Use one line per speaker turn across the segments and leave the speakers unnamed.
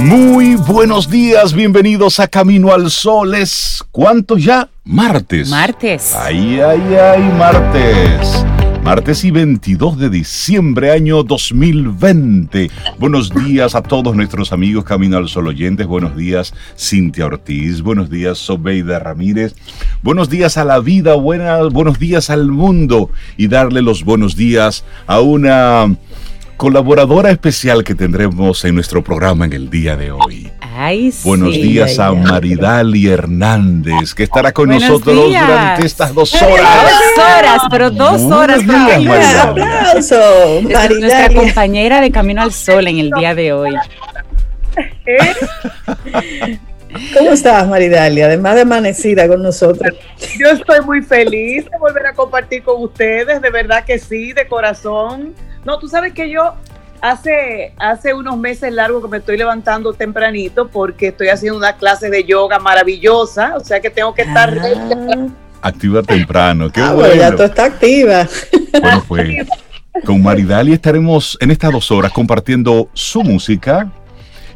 Muy buenos días, bienvenidos a Camino al Sol. ¿Es cuánto ya? Martes.
Martes.
Ay, ay, ay, martes. Martes y 22 de diciembre, año 2020. Buenos días a todos nuestros amigos Camino al Sol oyentes. Buenos días, Cintia Ortiz. Buenos días, Sobeida Ramírez. Buenos días a la vida. buenos días al mundo. Y darle los buenos días a una colaboradora especial que tendremos en nuestro programa en el día de hoy.
Ay,
Buenos días a Maridali Hernández, que estará con nosotros durante estas dos horas.
Dos horas, pero dos horas.
Días,
Un
aplauso,
Maridali. Nuestra compañera de Camino al Sol en el día de hoy.
¿Cómo estás, Maridalia? Además de amanecida con nosotros.
Yo estoy muy feliz de volver a compartir con ustedes, de verdad que sí, de corazón. No, tú sabes que yo hace, hace unos meses largos que me estoy levantando tempranito porque estoy haciendo una clase de yoga maravillosa, o sea que tengo que estar...
Ah.
Activa temprano, qué
ah,
bueno.
Ya tú estás activa.
Bueno, pues con Maridali estaremos en estas dos horas compartiendo su música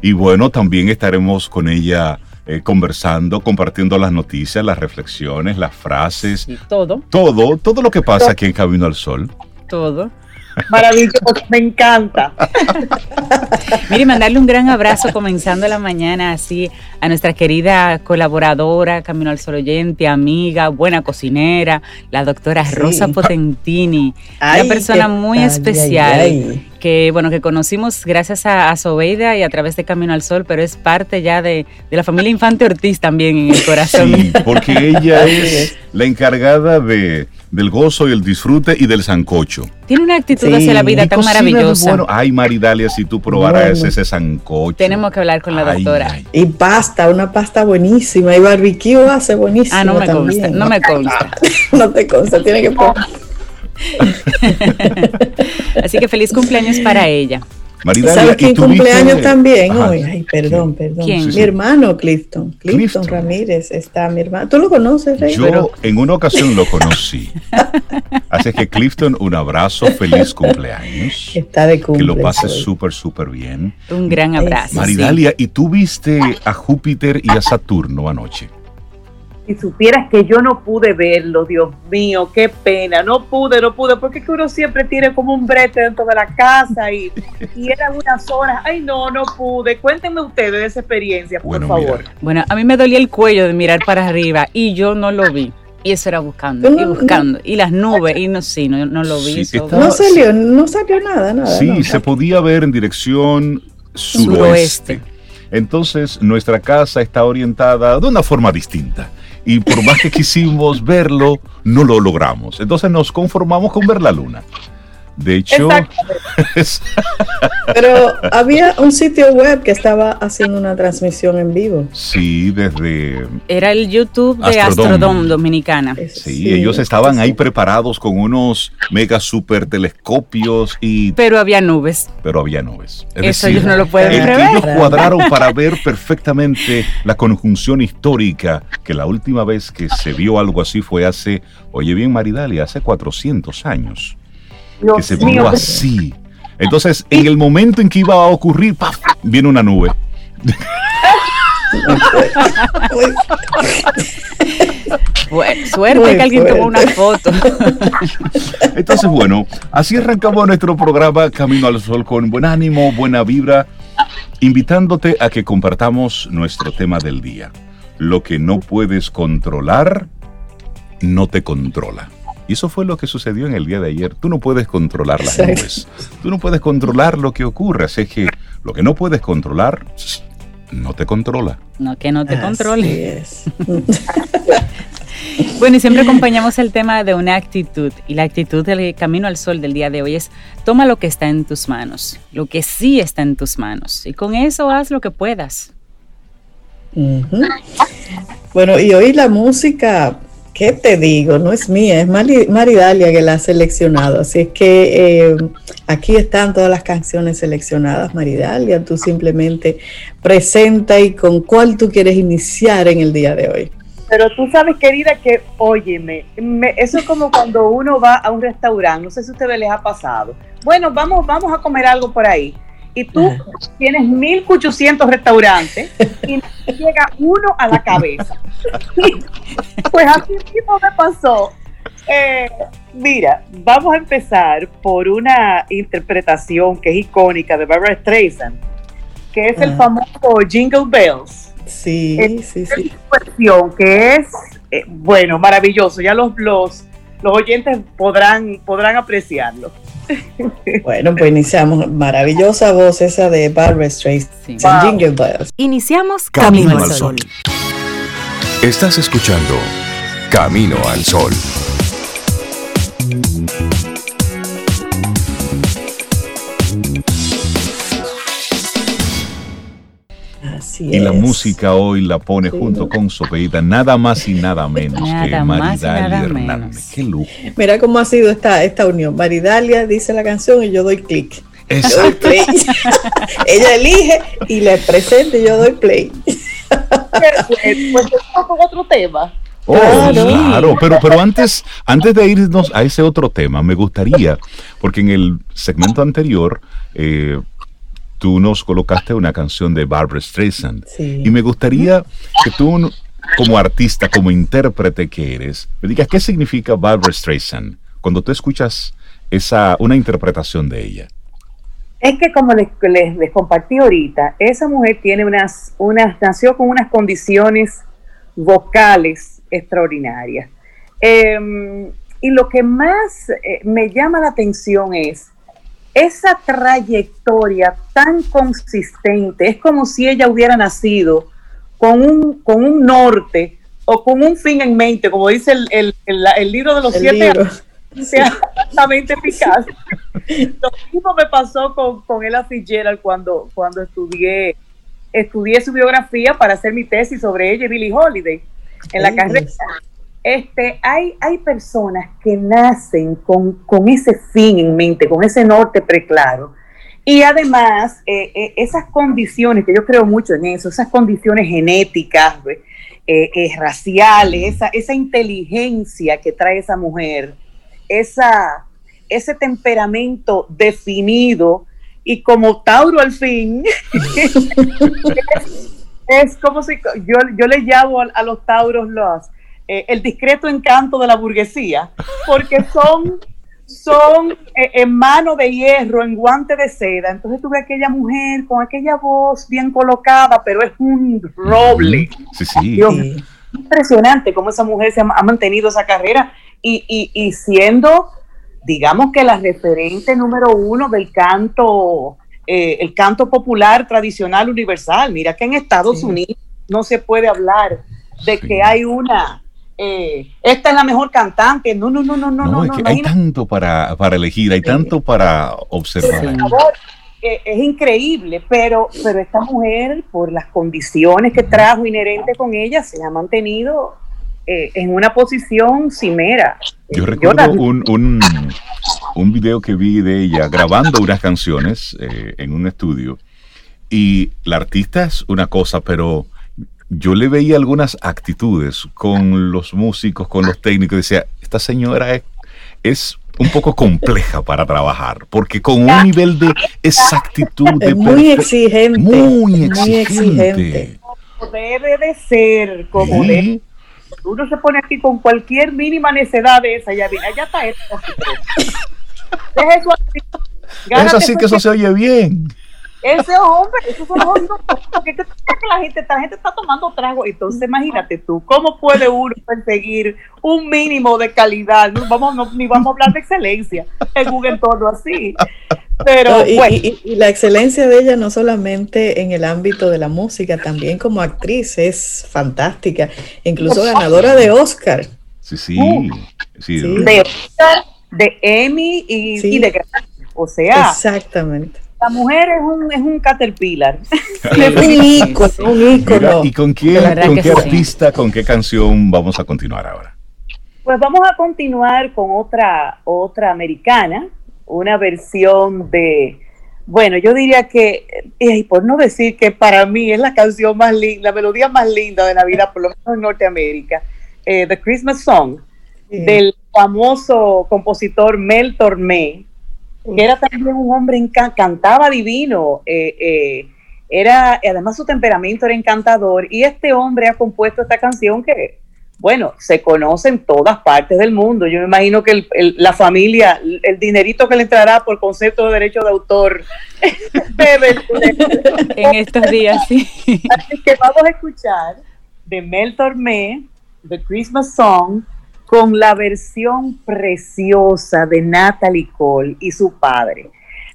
y bueno, también estaremos con ella eh, conversando, compartiendo las noticias, las reflexiones, las frases.
todo.
Todo, todo lo que pasa aquí en Camino al Sol.
Todo.
Maravilloso, me encanta.
Mire, mandarle un gran abrazo comenzando la mañana así a nuestra querida colaboradora, Camino al Sol oyente, amiga, buena cocinera, la doctora Rosa Potentini, una persona muy especial. que bueno, que conocimos gracias a, a, Sobeida y a través de Camino al Sol, pero es parte ya de, de la familia Infante Ortiz también en el corazón.
Sí, porque ella es la encargada de del gozo y el disfrute y del sancocho.
Tiene una actitud hacia la vida tan maravillosa.
Bueno, ay, Maridalia, si tú probaras ese sancocho.
Tenemos que hablar con la doctora.
Y pasta, una pasta buenísima. Y barbecue hace buenísimo.
Ah, no me consta, no me consta.
no te consta, tiene que probar.
Así que feliz cumpleaños para ella.
¿Sabes quién cumpleaños también hoy? Ay, perdón, perdón. Mi hermano Clifton. Clifton, Ramírez está mi hermano. ¿Tú lo conoces, Rey?
Yo en una ocasión lo conocí. Así que Clifton, un abrazo, feliz cumpleaños.
Está de cumpleaños.
Que lo pases súper, súper bien.
Un gran abrazo.
Maridalia, ¿y tú viste a Júpiter y a Saturno anoche?
Si supieras que yo no pude verlo, Dios mío, qué pena, no pude, no pude, porque es que uno siempre tiene como un brete dentro de la casa y, y eran unas horas, ay no, no pude, cuéntenme ustedes de esa experiencia, por favor.
Bueno, a mí me dolía el cuello de mirar para arriba y yo no lo vi. Y eso era buscando y buscando. Y las nubes, y no, sí, no, no lo vi.
no salió, no salió nada, nada.
Sí, se podía ver en dirección suroeste. Entonces, nuestra casa está orientada de una forma distinta y por más que quisimos verlo, no lo logramos. Entonces nos conformamos con ver la luna. De hecho,
pero había un sitio web que estaba haciendo una transmisión en vivo.
Sí, desde
era el YouTube de Astrodome, Dominicana.
Sí, ellos estaban ahí preparados con unos mega super telescopios y
pero había nubes.
Pero había nubes.
Eso ellos no lo pueden
el Que ellos cuadraron para ver perfectamente la conjunción histórica que la última vez que se vio algo así fue hace, oye bien Maridali, hace 400 años que se vio así. Entonces, en el momento en que iba a ocurrir, ¡paf! viene una nube.
suerte que alguien tomó una foto.
Entonces, bueno, así arrancamos nuestro programa Camino al Sol con buen ánimo, buena vibra, invitándote a que compartamos nuestro tema del día. Lo que no puedes controlar, no te controla. Y eso fue lo que sucedió en el día de ayer. Tú no puedes controlar las nubes. Tú no puedes controlar lo que ocurre. Así que lo que no puedes controlar, no te controla.
No, que no te controle. bueno, y siempre acompañamos el tema de una actitud. Y la actitud del camino al sol del día de hoy es toma lo que está en tus manos, lo que sí está en tus manos. Y con eso haz lo que puedas.
Bueno, y hoy la música ¿Qué te digo? No es mía, es Maridalia que la ha seleccionado. Así es que eh, aquí están todas las canciones seleccionadas, Maridalia. Tú simplemente presenta y con cuál tú quieres iniciar en el día de hoy.
Pero tú sabes, querida, que, óyeme, eso es como cuando uno va a un restaurante, no sé si a ustedes les ha pasado. Bueno, vamos, vamos a comer algo por ahí. Y tú tienes 1.800 restaurantes y llega uno a la cabeza. pues así mismo me pasó. Eh, mira, vamos a empezar por una interpretación que es icónica de Barbara Streisand, que es el
Ah.
famoso Jingle Bells.
Sí,
Es-
sí, sí.
versión que es, eh, bueno, maravilloso. Ya los, los, los oyentes podrán, podrán apreciarlo.
Bueno, pues iniciamos. Maravillosa voz esa de Barbara Streisand.
Sí.
Wow.
Jingle Bells.
Iniciamos
Camino
Camino,
al
al Sol.
Estás escuchando Camino al Sol.
Así
Y la música hoy la pone
Sí.
junto con Sopeita, nada más y nada menos que
Nada
Maridalia Hernández.
menos.
Qué lujo.
Mira cómo ha sido esta, esta unión. Maridalia dice la canción y yo doy clic. Yo doy play. Ella elige y le presenta y yo doy play.
pues vamos con otro tema.
Oh,
Claro.
claro, pero, pero antes, antes de irnos a ese otro tema, me gustaría, porque en el segmento anterior eh, tú nos colocaste una canción de Barbara Streisand
Sí.
y me gustaría que tú, como artista, como intérprete que eres, me digas qué significa Barbara Streisand cuando tú escuchas esa una interpretación de ella.
Es que como les, les, les compartí ahorita, esa mujer tiene unas, unas, nació con unas condiciones vocales extraordinarias. Eh, y lo que más eh, me llama la atención es esa trayectoria tan consistente. Es como si ella hubiera nacido con un, con un norte o con un fin en mente, como dice el, el, el- el libro de los siete
libro.
sea altamente eficaz. Lo mismo me pasó con, con Ella Fitzgerald cuando, cuando estudié, estudié su biografía para hacer mi tesis sobre ella y Billie Holiday en la carrera.
Dios.
Este, hay, hay personas que nacen con, con ese fin en mente, con ese norte preclaro. Y además, eh, eh, esas condiciones, que yo creo mucho en eso, esas condiciones genéticas, eh, eh, raciales, esa, esa inteligencia que trae esa mujer, esa, ese temperamento definido y como Tauro al fin, es, como si yo, yo le llamo a, a los Tauros los, eh, el discreto encanto de la burguesía, porque son, son eh, en mano de hierro, en guante de seda. Entonces tuve aquella mujer con aquella voz bien colocada, pero es un roble
Sí, sí.
Dios
Sí.
impresionante cómo esa mujer se ha, ha mantenido esa carrera y, y- y siendo, digamos que la referente número uno del canto, eh, el canto popular tradicional universal. Mira que en Estados
Sí.
Unidos no se puede hablar de
Sí.
que hay una, eh, esta es la mejor cantante. No, no, no, no, no,
No,
no.
es
no,
que hay
imagínate,
tanto para, para elegir, hay tanto para observar.
Sí.
por favor, eh, es increíble, pero, pero esta mujer, por las condiciones que trajo inherente con ella, se ha mantenido eh, en una posición cimera.
Yo
Eh,
recuerdo un, un, un video que vi de ella grabando unas canciones en un estudio y la artista es una cosa, pero yo le veía algunas actitudes con los músicos, con los técnicos, decía, esta señora es, es un poco compleja para trabajar, porque con un nivel de exactitud, de
muy exigente.
muy
Muy
exigente.
como debe de ser, como debe. Uno se pone aquí con cualquier mínima necedad de esa, ya allá está esto. Eso así.
Es así que eso se oye bien.
Ese hombre, esos son los porque que, que la gente, la gente está tomando trago. Entonces, imagínate tú, ¿cómo puede uno perseguir un mínimo de calidad? No vamos, no, ni vamos a hablar de excelencia en un entorno así. Pero
No, y,
bueno,
y- y la excelencia de ella no solamente en el ámbito de la música, también como actriz es fantástica, incluso ganadora de Oscar.
Sí, sí.
Uh.
sí.
Sí.
de Oscar, de Emmy y,
Sí.
y de Grammy. O sea,
Exactamente.
La mujer es un, es un caterpillar.
un ícono, un ícono.
¿Y con quién, con qué
sí.
artista, con qué canción vamos a continuar ahora?
Pues vamos a continuar con otra, otra americana, una versión de, bueno, yo diría que, y por no decir que para mí es la canción más linda, la melodía más linda de Navidad, por lo menos en Norteamérica, eh, The Christmas Song,
Sí.
del famoso compositor Mel Tormé, que era también un hombre, cantaba divino, eh, eh, era, además su temperamento era encantador, y este hombre ha compuesto esta canción que, bueno, se conoce en todas partes del mundo. Yo me imagino que la familia, el dinerito que le entrará por concepto de derecho de autor
debe en estos días, sí.
Así que vamos a escuchar de Mel Tormé, The Christmas Song, con la versión preciosa de Natalie Cole y su padre.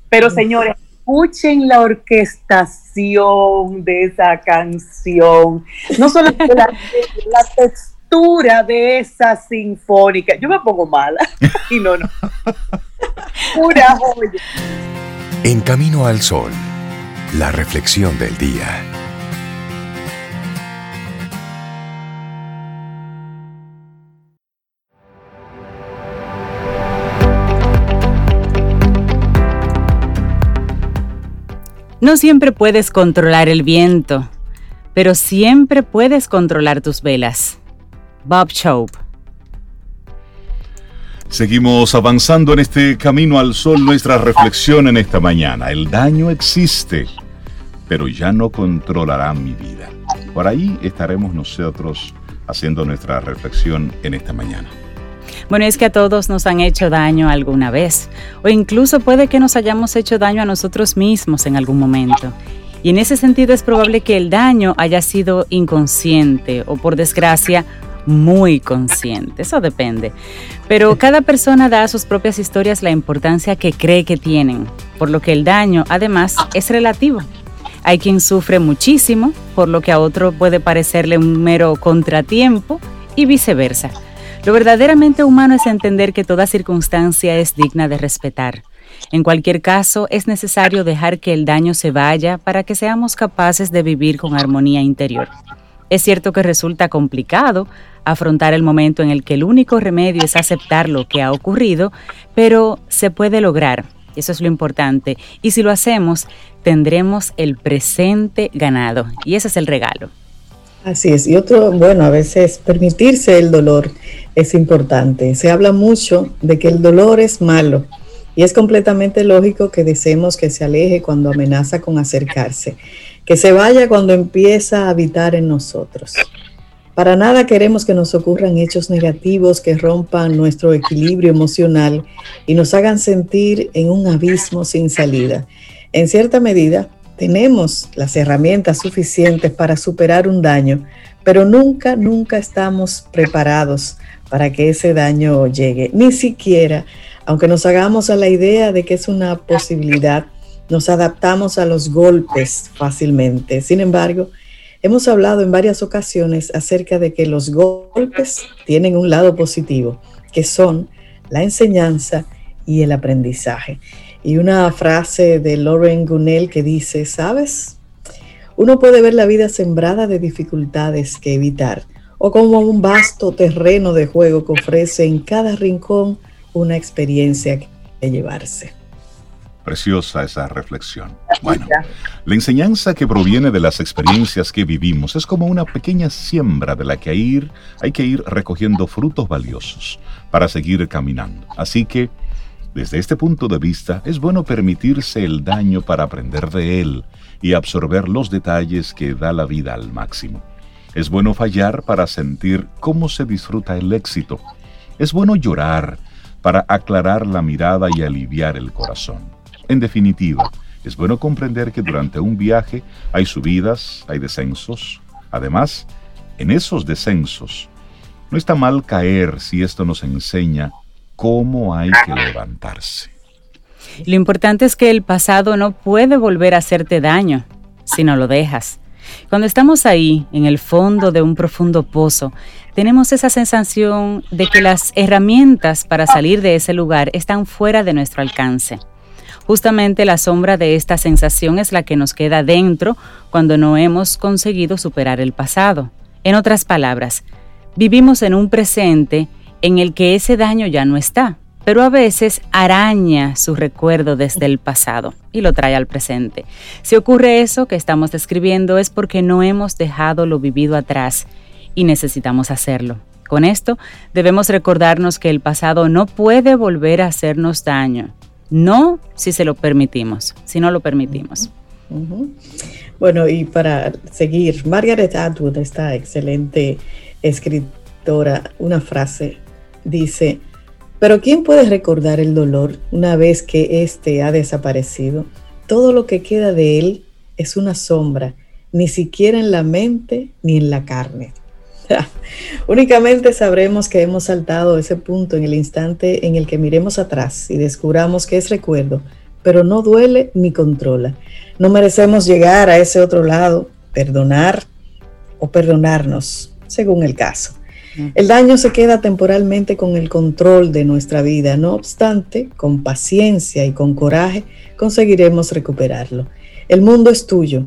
Pero señores, escuchen la orquestación de esa canción. No solo la, la textura de esa sinfónica. Yo me pongo mala y no, no. Pura joya.
En Camino al Sol, la reflexión del día.
No siempre puedes controlar el viento, pero siempre puedes controlar tus velas. Bob Chope.
Seguimos avanzando en este camino al sol, nuestra reflexión en esta mañana. El daño existe, pero ya no controlará mi vida. Por ahí estaremos nosotros haciendo nuestra reflexión en esta mañana.
Bueno, es que a todos nos han hecho daño alguna vez, o incluso puede que nos hayamos hecho daño a nosotros mismos en algún momento. Y en ese sentido es probable que el daño haya sido inconsciente o por desgracia muy consciente, eso depende. Pero cada persona da a sus propias historias la importancia que cree que tienen, por lo que el daño además es relativo. Hay quien sufre muchísimo, por lo que a otro puede parecerle un mero contratiempo y viceversa. Lo verdaderamente humano es entender que toda circunstancia es digna de respetar. En cualquier caso, es necesario dejar que el daño se vaya para que seamos capaces de vivir con armonía interior. Es cierto que resulta complicado afrontar el momento en el que el único remedio es aceptar lo que ha ocurrido, pero se puede lograr. Eso es lo importante. Y si lo hacemos, tendremos el presente ganado. Y ese es el regalo.
Así es. Y otro, bueno, a veces permitirse el dolor es importante. Se habla mucho de que el dolor es malo y es completamente lógico que deseemos que se aleje cuando amenaza con acercarse, que se vaya cuando empieza a habitar en nosotros. Para nada queremos que nos ocurran hechos negativos que rompan nuestro equilibrio emocional y nos hagan sentir en un abismo sin salida. En cierta medida, tenemos las herramientas suficientes para superar un daño, pero nunca, nunca estamos preparados para que ese daño llegue. Ni siquiera, aunque nos hagamos a la idea de que es una posibilidad, nos adaptamos a los golpes fácilmente. Sin embargo, hemos hablado en varias ocasiones acerca de que los golpes tienen un lado positivo, que son la enseñanza y el aprendizaje y una frase de Lauren Gunnell que dice, ¿sabes? Uno puede ver la vida sembrada de dificultades que evitar o como un vasto terreno de juego que ofrece en cada rincón una experiencia que llevarse.
Preciosa esa reflexión. Bueno, la enseñanza que proviene de las experiencias que vivimos es como una pequeña siembra de la que ir, hay que ir recogiendo frutos valiosos para seguir caminando. Así que desde este punto de vista, es bueno permitirse el daño para aprender de él y absorber los detalles que da la vida al máximo. Es bueno fallar para sentir cómo se disfruta el éxito. Es bueno llorar para aclarar la mirada y aliviar el corazón. En definitiva, es bueno comprender que durante un viaje hay subidas, hay descensos. Además, en esos descensos, no está mal caer si esto nos enseña cómo hay que levantarse.
Lo importante es que el pasado no puede volver a hacerte daño si no lo dejas. Cuando estamos ahí, en el fondo de un profundo pozo, tenemos esa sensación de que las herramientas para salir de ese lugar están fuera de nuestro alcance. Justamente la sombra de esta sensación es la que nos queda dentro cuando no hemos conseguido superar el pasado. En otras palabras, vivimos en un presente en el que ese daño ya no está, pero a veces araña su recuerdo desde el pasado y lo trae al presente. Si ocurre eso que estamos describiendo es porque no hemos dejado lo vivido atrás y necesitamos hacerlo. Con esto debemos recordarnos que el pasado no puede volver a hacernos daño. no si se lo permitimos, si no lo permitimos.
Bueno, y para seguir, Margaret Atwood, esta excelente escritora, una frase dice, pero ¿quién puede recordar el dolor una vez que éste ha desaparecido? Todo lo que queda de él es una sombra, ni siquiera en la mente ni en la carne. Únicamente sabremos que hemos saltado ese punto en el instante en el que miremos atrás y descubramos que es recuerdo, pero no duele ni controla. No merecemos llegar a ese otro lado, perdonar o perdonarnos, según el caso. El daño se queda temporalmente con el control de nuestra vida, no obstante, con paciencia y con coraje conseguiremos recuperarlo. El mundo es tuyo.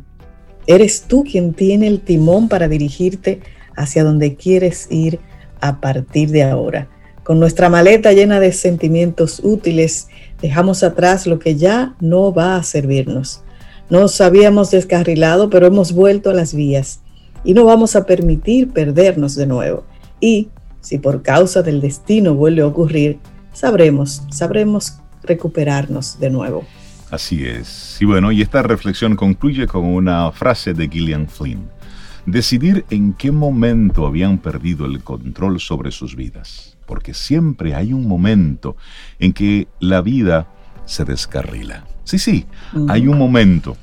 Eres tú quien tiene el timón para dirigirte hacia donde quieres ir a partir de ahora. Con nuestra maleta llena de sentimientos útiles, dejamos atrás lo que ya no va a servirnos. Nos habíamos descarrilado, pero hemos vuelto a las vías y no vamos a permitir perdernos de nuevo. Y si por causa del destino vuelve a ocurrir, sabremos, sabremos recuperarnos de nuevo.
Así es. Y bueno, y esta reflexión concluye con una frase de Gillian Flynn. Decidir en qué momento habían perdido el control sobre sus vidas. Porque siempre hay un momento en que la vida se descarrila. Sí, sí, hay un momento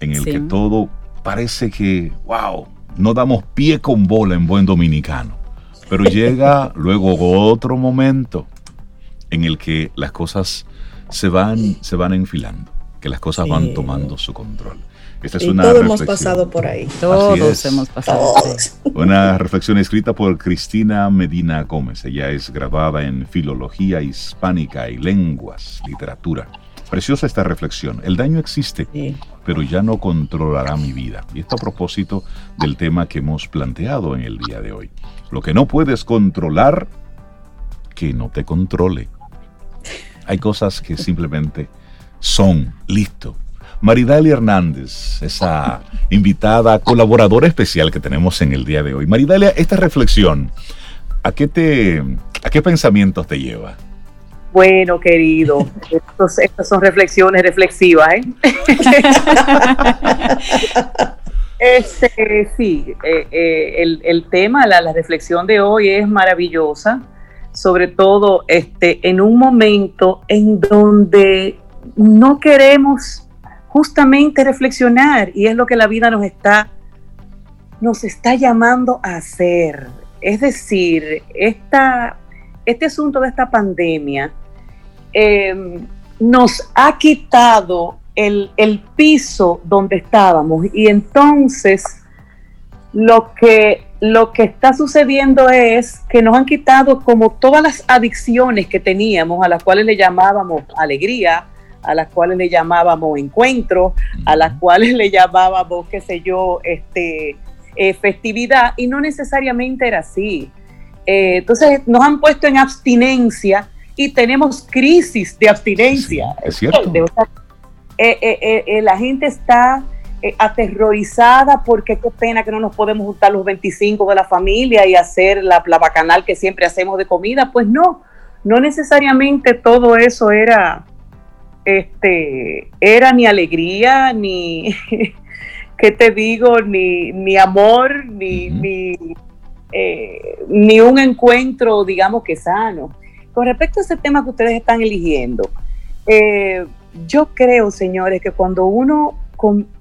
en el que todo parece que, wow, no damos pie con bola en buen dominicano. Pero llega luego otro momento en el que las cosas se van, se van enfilando que las cosas van tomando su control.
Esta es una todos hemos pasado por ahí.
Todos hemos pasado por ahí.
Una reflexión escrita por Cristina Medina Gómez. Ella es grabada en Filología Hispánica y Lenguas, Literatura. Preciosa esta reflexión. El daño existe, pero ya no controlará mi vida. Y esto a propósito del tema que hemos planteado en el día de hoy. Lo que no puedes controlar, que no te controle. Hay cosas que simplemente son. Listo. Maridalia Hernández, esa invitada colaboradora especial que tenemos en el día de hoy. Maridalia, esta reflexión, ¿a qué, te, a qué pensamientos te lleva?
Bueno, querido, estas son reflexiones reflexivas, ¿eh? este, sí, eh, eh, el, tema, la, la, reflexión de hoy es maravillosa, sobre todo este, en un momento en donde no queremos justamente reflexionar y es lo que la vida nos está, nos está llamando a hacer. Es decir, esta, este asunto de esta pandemia em, nos ha quitado el, el, piso donde estábamos. Y entonces lo que, lo que está sucediendo es que nos han quitado como todas las adicciones que teníamos, a las cuales le llamábamos alegría, a las cuales le llamábamos encuentros, a las cuales le llamábamos, qué sé yo, este, eh, festividad, y no necesariamente era así. Eh, entonces nos han puesto en abstinencia y tenemos crisis de abstinencia.
es cierto.
Eh, la gente está aterrorizada porque qué pena que no nos podemos juntar los 25 de la familia y hacer la, la bacanal que siempre hacemos de comida. Pues no, no necesariamente todo eso era este, era ni alegría, ni, ¿qué te digo? Ni, ni amor, ni, eh, ni, un encuentro, digamos que sano. Con respecto a ese tema que ustedes están eligiendo, eh, yo creo, señores, que cuando uno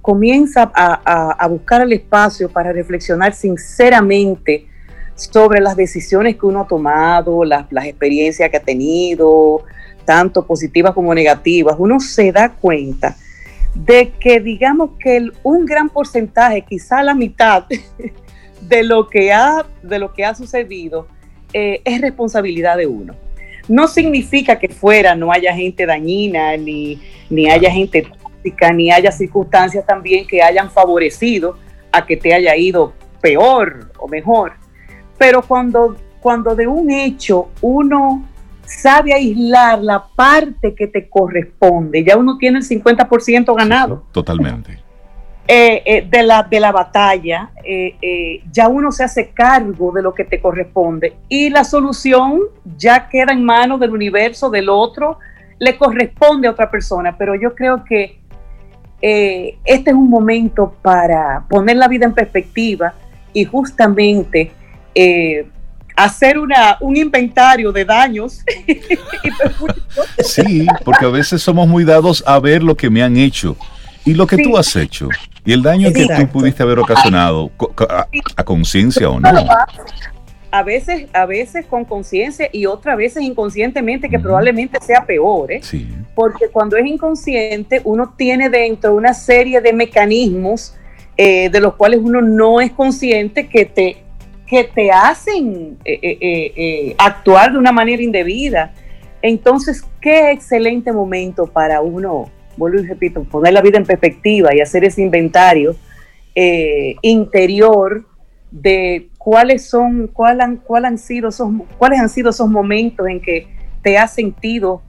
comienza a, buscar el espacio para reflexionar sinceramente sobre las decisiones que uno ha tomado, las, experiencias que ha tenido, tanto positivas como negativas, uno se da cuenta de que digamos que un gran porcentaje, quizá la mitad de lo que ha, de lo que ha sucedido, eh, es responsabilidad de uno. No significa que fuera no haya gente dañina, ni, ni haya gente tóxica, ni haya circunstancias también que hayan favorecido a que te haya ido peor o mejor. Pero cuando, cuando de un hecho uno sabe aislar la parte que te corresponde. Ya uno tiene el 50% ganado.
totalmente.
Eh, eh, de, la, de la batalla, eh, ya uno se hace cargo de lo que te corresponde y la solución ya queda en manos del universo, del otro, le corresponde a otra persona, pero yo creo que eh, este es un momento para poner la vida en perspectiva y justamente eh, hacer una, un inventario de daños.
sí, porque a veces somos muy dados a ver lo que me han hecho y lo que tú has hecho y el daño que tú pudiste haber ocasionado a, conciencia o no.
A veces, a veces con conciencia y otras veces inconscientemente, que probablemente sea peor, ¿eh? porque cuando es inconsciente uno tiene dentro una serie de mecanismos eh, de los cuales uno no es consciente que te que te hacen eh, eh, actuar de una manera indebida. Entonces, qué excelente momento para uno, vuelvo y repito, poner la vida en perspectiva y hacer ese inventario interior de cuáles son, cuál han, cuál han sido esos, cuáles han sido esos momentos en que te has sentido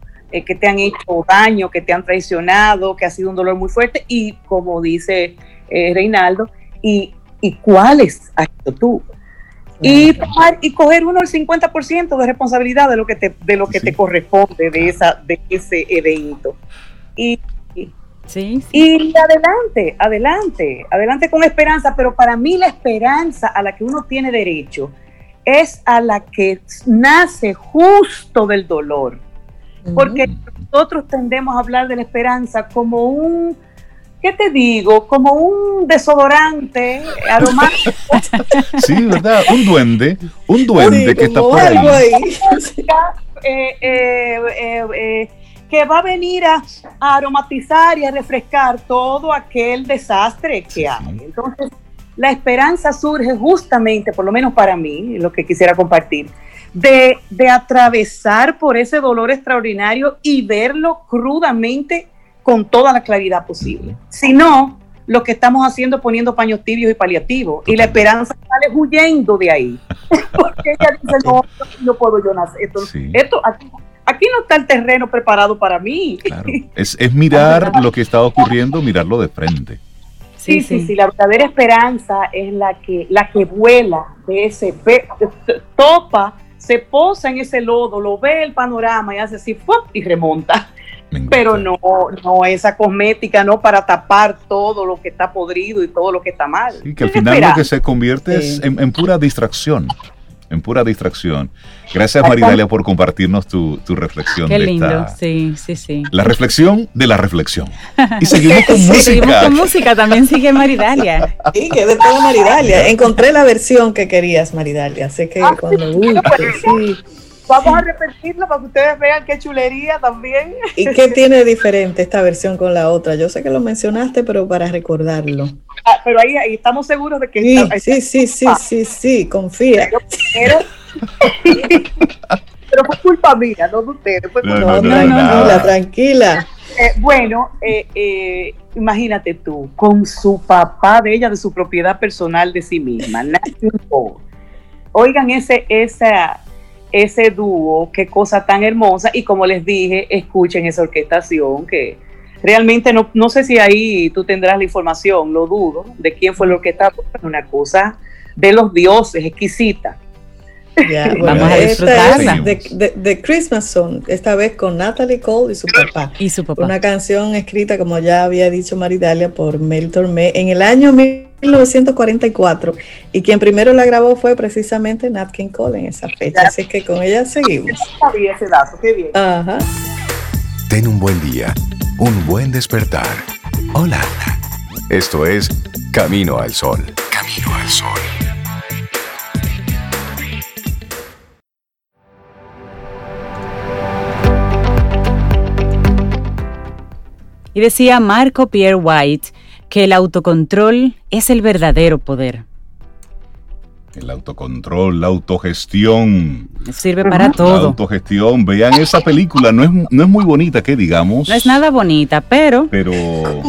que te han hecho daño, que te han traicionado, que ha sido un dolor muy fuerte y como dice Reinaldo, y, y cuáles has hecho tú. Y y coger uno el 50% de responsabilidad de lo que te, de lo que te corresponde de esa, de ese evento. Y, sí, y adelante, adelante, adelante con esperanza, pero para mí la esperanza a la que uno tiene derecho es a la que nace justo del dolor. Porque nosotros tendemos a hablar de la esperanza como un ¿qué te digo? Como un desodorante aromático.
Sí, ¿verdad? Un duende, un duende que está por ahí.
Eh, eh, eh, que va a venir a, aromatizar y a refrescar todo aquel desastre que hay. Entonces, la esperanza surge justamente, por lo menos para mí, lo que quisiera compartir, de, de atravesar por ese dolor extraordinario y verlo crudamente con toda la claridad posible. Si no, lo que estamos haciendo es poniendo paños tibios y paliativos. Y la esperanza sale huyendo de ahí. Porque ella dice, no, no puedo yo nacer. Esto, aquí, no está el terreno preparado para mí.
Es, es mirar lo que está ocurriendo, mirarlo de frente.
Sí, sí, sí, la verdadera esperanza es la que, la que vuela de ese, topa, se posa en ese lodo, lo ve el panorama y hace así, y remonta pero no, no esa cosmética, no para tapar todo lo que está podrido y todo lo que está mal.
Y que al final lo que se convierte es en, pura distracción, en pura distracción. Gracias Maridalia por compartirnos tu, reflexión.
Qué lindo, sí, sí, sí.
La reflexión de la reflexión. Y seguimos con música.
Seguimos con música, también sigue Maridalia.
Sí, que de todo Maridalia. Encontré la versión que querías, Maridalia. Sé que ah, cuando guste, sí.
Vamos a repetirlo para que ustedes vean qué chulería también.
¿Y qué tiene diferente esta versión con la otra? Yo sé que lo mencionaste, pero para recordarlo.
Ah, pero ahí, estamos seguros de que
sí, sí, sí, sí, sí, sí, confía.
Pero, fue culpa mía, no de ustedes. Fue
no, no, tranquila, tranquila.
Eh, bueno, eh, eh, imagínate tú, con su papá de ella, de su propiedad personal de sí misma, Oigan ese, esa, ese dúo, qué cosa tan hermosa. Y como les dije, escuchen esa orquestación que realmente no, no sé si ahí tú tendrás la información, lo dudo, de quién fue el orquestador, una cosa de los dioses, exquisita.
Vamos a disfrutarla.
De, Christmas Song, esta vez con Natalie Cole y su papá.
Y su papá.
Una canción escrita, como ya había dicho Maridalia, por Mel Tormé en el año 1944. Y quien primero la grabó fue precisamente Nat King Cole en esa fecha. Así que con ella seguimos.
ese dato, qué bien.
Ajá.
Ten un buen día, un buen despertar. Hola. Esto es Camino al Sol. Camino al Sol.
Y decía Marco Pierre White que el autocontrol es el verdadero poder.
El autocontrol, la autogestión.
Sirve para todo.
La autogestión. Vean esa película, no es, no es muy bonita, que digamos.
No es nada bonita, pero.
Pero.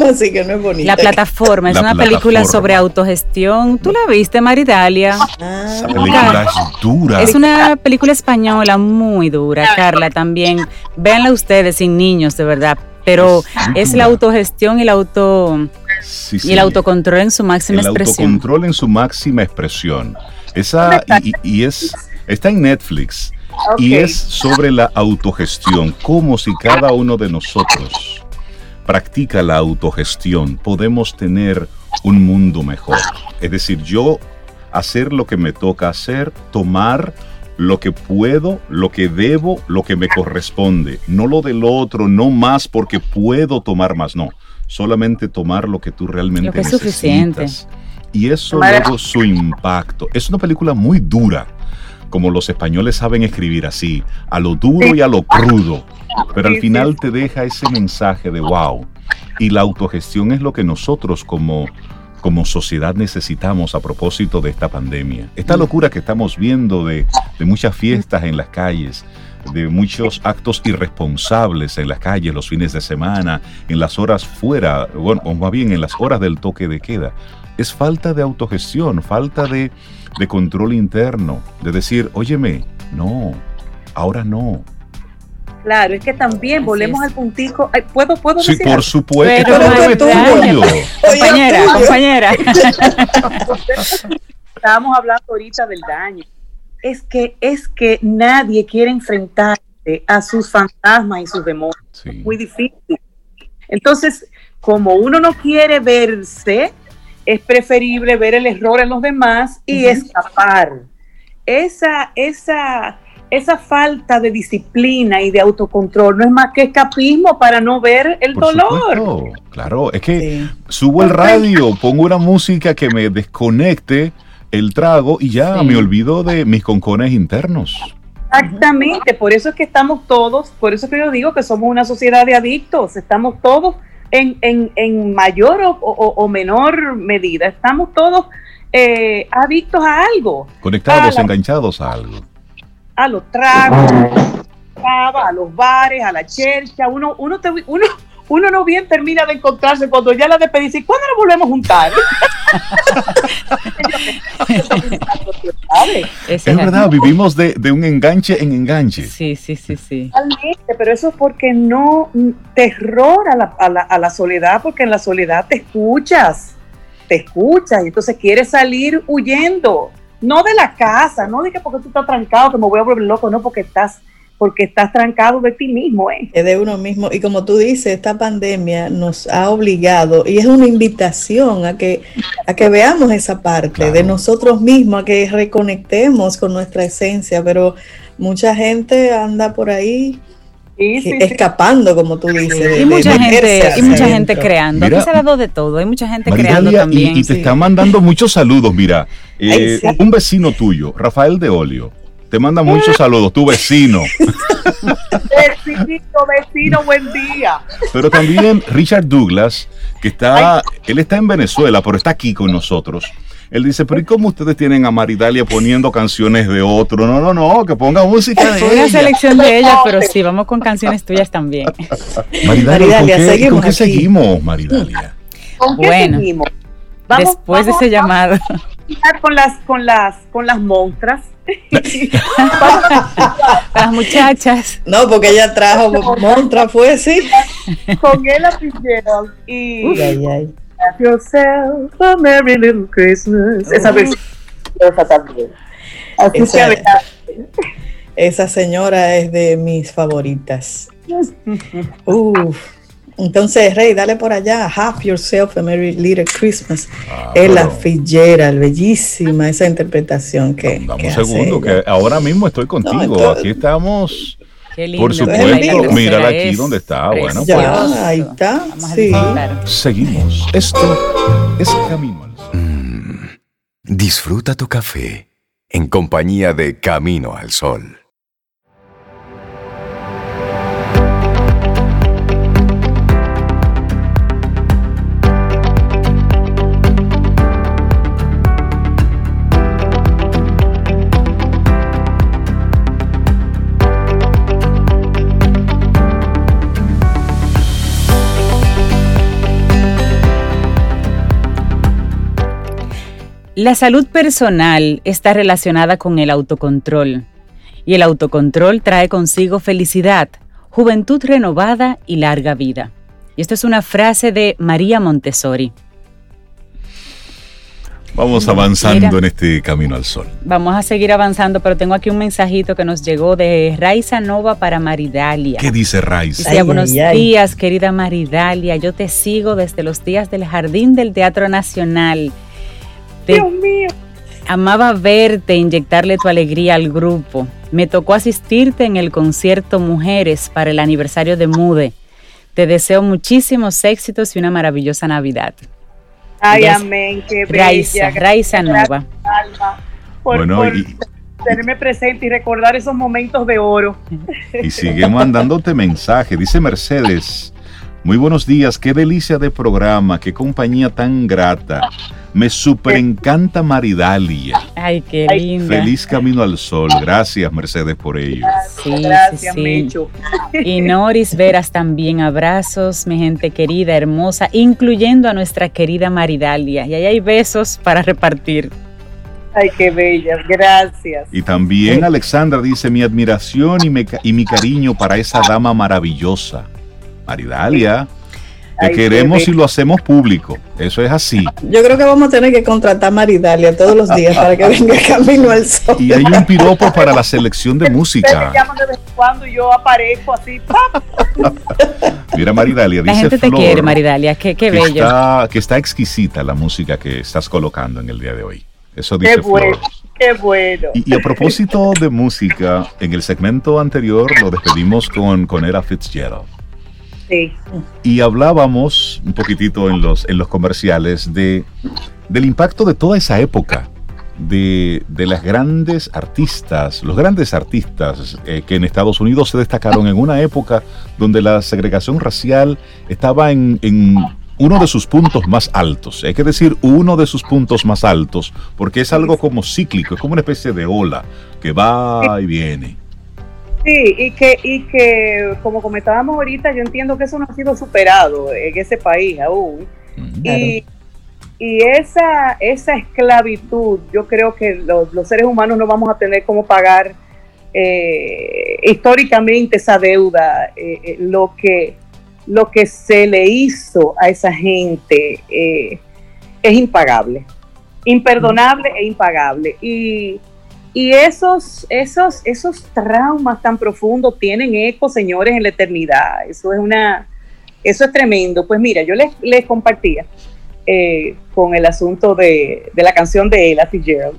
Así que no es bonita.
La plataforma es una película sobre autogestión. ¿Tú la viste, Maridalia?
Ah, esa película es dura.
Es una película española muy dura, Carla, también. Véanla ustedes sin niños, de verdad pero es, la autogestión y el auto y el autocontrol en su máxima expresión.
El autocontrol en su máxima expresión. Esa y, es está en Netflix. Y es sobre la autogestión, como si cada uno de nosotros practica la autogestión, podemos tener un mundo mejor. Es decir, yo hacer lo que me toca hacer, tomar lo que puedo, lo que debo, lo que me corresponde, no lo del otro, no más porque puedo tomar más, no, solamente tomar lo que tú realmente lo que necesitas. Es suficiente. Y eso luego su impacto. Es una película muy dura, como los españoles saben escribir así, a lo duro y a lo crudo, pero al final te deja ese mensaje de wow. Y la autogestión es lo que nosotros como como sociedad necesitamos a propósito de esta pandemia. Esta locura que estamos viendo de, muchas fiestas en las calles, de muchos actos irresponsables en las calles los fines de semana, en las horas fuera, bueno, o más bien en las horas del toque de queda. Es falta de autogestión, falta de, de control interno, de decir, óyeme, no, ahora no,
Claro, es que también volvemos al puntico. ¿Puedo, puedo
sí,
decir?
por supuesto.
Pero, compañera, compañera.
Estábamos hablando ahorita del daño. Es que, es que nadie quiere enfrentarse a sus fantasmas y sus demonios. Es muy difícil. Entonces, como uno no quiere verse, es preferible ver el error en los demás y escapar. Esa, esa esa falta de disciplina y de autocontrol no es más que escapismo para no ver el dolor.
Claro, es que subo el radio, pongo una música que me desconecte el trago y ya me olvido de mis concones internos.
Exactamente, por eso es que estamos todos, por eso es que yo digo que somos una sociedad de adictos, estamos todos en, mayor o, menor medida, estamos todos eh, adictos a algo.
Conectados, enganchados a algo
a los tragos, a los bares, a la chercha. Uno, uno, uno, uno no bien termina de encontrarse cuando ya la despedís. ¿Y cuándo nos volvemos a juntar?
es verdad, vivimos de, un enganche en enganche.
Sí, sí, sí, sí.
pero eso es porque no terror a la, a, la, a la soledad, porque en la soledad te escuchas, te escuchas y entonces quieres salir huyendo no de la casa, no de que porque tú estás trancado, que me voy a volver loco, no porque estás porque estás trancado de ti mismo, ¿eh?
Es de uno mismo. Y como tú dices, esta pandemia nos ha obligado, y es una invitación a que, a que veamos esa parte de nosotros mismos, a que reconectemos con nuestra esencia, pero mucha gente anda por ahí escapando, como tú dices.
y, mucha gente, y mucha gente creando. Aquí se ha dado de todo. Hay mucha gente creando también.
Y, te está mandando muchos saludos. Mira, eh, un vecino tuyo, Rafael de Olio, te manda muchos saludos. Tu vecino.
Vecinito, vecino, buen día.
Pero también Richard Douglas, que está, él está en Venezuela, pero está aquí con nosotros. Él dice, pero ¿y cómo ustedes tienen a Maridalia poniendo canciones de otro? No, no, no, que ponga música de
Una selección de ella, pero sí, vamos con canciones tuyas también.
Maridalia, ¿con qué, seguimos, ¿con qué seguimos, Maridalia?
¿Con qué bueno, seguimos?
después de ese llamado.
Con las, con las, con las monstras.
las muchachas.
No, porque ella trajo montra, fue sí.
Con Ella Fitzgerald y. ay, ay. Have yourself a merry little Christmas. Esa versión también. Así esa,
esa señora es de mis favoritas. Uf. Entonces, Rey, dale por allá. Have yourself a Merry Little Christmas. Ah, es la Fitzgerald, bellísima esa interpretación que.
Dame un segundo, que ahora mismo estoy contigo. Aquí estamos. Por supuesto, mírala aquí donde está. Bueno,
pues. ahí está. Sí.
Seguimos. Esto es Camino al Sol.
Mm, disfruta tu café en compañía de Camino al Sol.
La salud personal está relacionada con el autocontrol y el autocontrol trae consigo felicidad, juventud renovada y larga vida. Y esto es una frase de María Montessori.
Vamos avanzando en este camino al sol.
Vamos a seguir avanzando, pero tengo aquí un mensajito que nos llegó de Raiza Nova para Maridalia.
¿Qué dice Raiza?
Dice, buenos días, querida Maridalia. Yo te sigo desde los días del Jardín del Teatro Nacional.
Dios mío.
Amaba verte, inyectarle tu alegría al grupo. Me tocó asistirte en el concierto Mujeres para el aniversario de Mude. Te deseo muchísimos éxitos y una maravillosa Navidad.
Ay, amén, qué
bella. Raiza Nova.
por, bueno, tenerme presente y recordar esos momentos de oro.
Y sigue mandándote mensaje. Dice Mercedes, muy buenos días, qué delicia de programa, qué compañía tan grata. Me super encanta Maridalia.
Ay, qué linda.
Feliz camino al sol. Gracias, Mercedes, por ello.
Sí, Gracias, sí, Y Noris Veras también. Abrazos, mi gente querida, hermosa, incluyendo a nuestra querida Maridalia. Y ahí hay besos para repartir.
Ay, qué bella, gracias.
Y también Alexandra dice mi admiración y, y mi cariño para esa dama maravillosa. Maridalia. Te queremos y lo hacemos público. Eso es así.
Yo creo que vamos a tener que contratar a Maridalia todos los días para que venga camino al sol.
Y hay un piropo para la selección de música.
cuando yo aparezco así.
Mira, Maridalia, dice
La gente te quiere, Maridalia. Qué, qué bello.
Está, que está exquisita la música que estás colocando en el día de hoy. Eso dice
qué bueno, Qué bueno.
Y, a propósito de música, en el segmento anterior lo despedimos con, con Era Fitzgerald. Y hablábamos un poquitito en los, en los comerciales de, del impacto de toda esa época, de, las grandes artistas, los grandes artistas eh, que en Estados Unidos se destacaron en una época donde la segregación racial estaba en, en uno de sus puntos más altos. Hay que decir uno de sus puntos más altos, porque es algo como cíclico, es como una especie de ola que va y viene.
Sí, y que, y que como comentábamos ahorita, yo entiendo que eso no ha sido superado en ese país aún. y, esa, esa esclavitud, yo creo que los, seres humanos no vamos a tener cómo pagar eh, históricamente esa deuda, eh, eh, lo, que, lo que se le hizo a esa gente es impagable, imperdonable e impagable. Y y esos, esos, esos traumas tan profundos tienen eco, señores, en la eternidad. Eso es una, eso es tremendo. Pues mira, yo les, les compartía eh, con el asunto de, la canción de Ella Fitzgerald,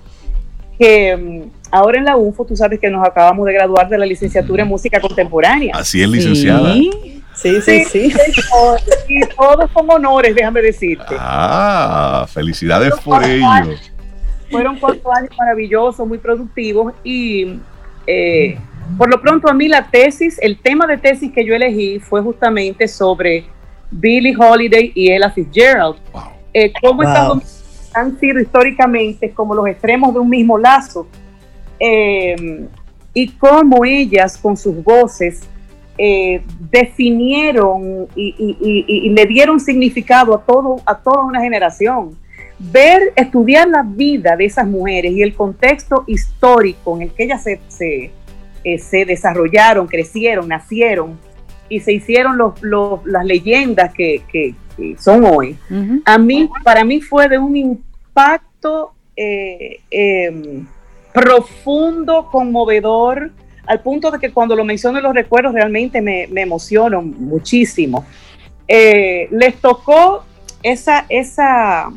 que mm, ahora en la UFO, tú sabes que nos acabamos de graduar de la licenciatura en música contemporánea.
Así es, licenciada.
Sí, sí, sí.
Y todos son honores, déjame decirte.
Ah, felicidades por ello.
Fueron cuatro años maravillosos, muy productivos y eh, por lo pronto a mí la tesis, el tema de tesis que yo elegí fue justamente sobre Billie Holiday y Ella Fitzgerald. Eh, cómo han sido históricamente como los extremos de un mismo lazo eh, y cómo ellas con sus voces definieron y, y, le dieron significado a todo a toda una generación ver, estudiar la vida de esas mujeres y el contexto histórico en el que ellas se, se, eh, desarrollaron, crecieron, nacieron y se hicieron los, las leyendas que, son hoy, a mí, para mí fue de un impacto eh, em, profundo, conmovedor, al punto de que cuando lo menciono en los recuerdos realmente me, me emociono muchísimo. Eh, les tocó esa, esa,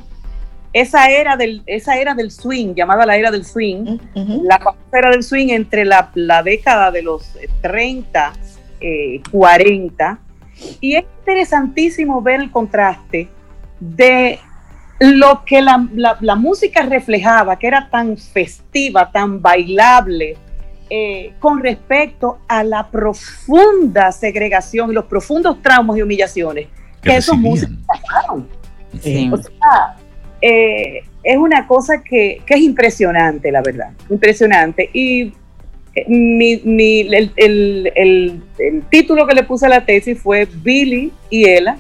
esa era del, esa era del swing, llamada la era del swing, la era del swing entre la, década de los 30, eh, 40, eh, y es interesantísimo ver el contraste de lo que la, música reflejaba, que era tan festiva, tan bailable, eh, con respecto a la profunda segregación y los profundos traumas y humillaciones que, esos músicos pasaron. O sea, eh, es una cosa que, es impresionante, la verdad, impresionante. Y eh, el, título que le puse a la tesis fue Billy y Ella,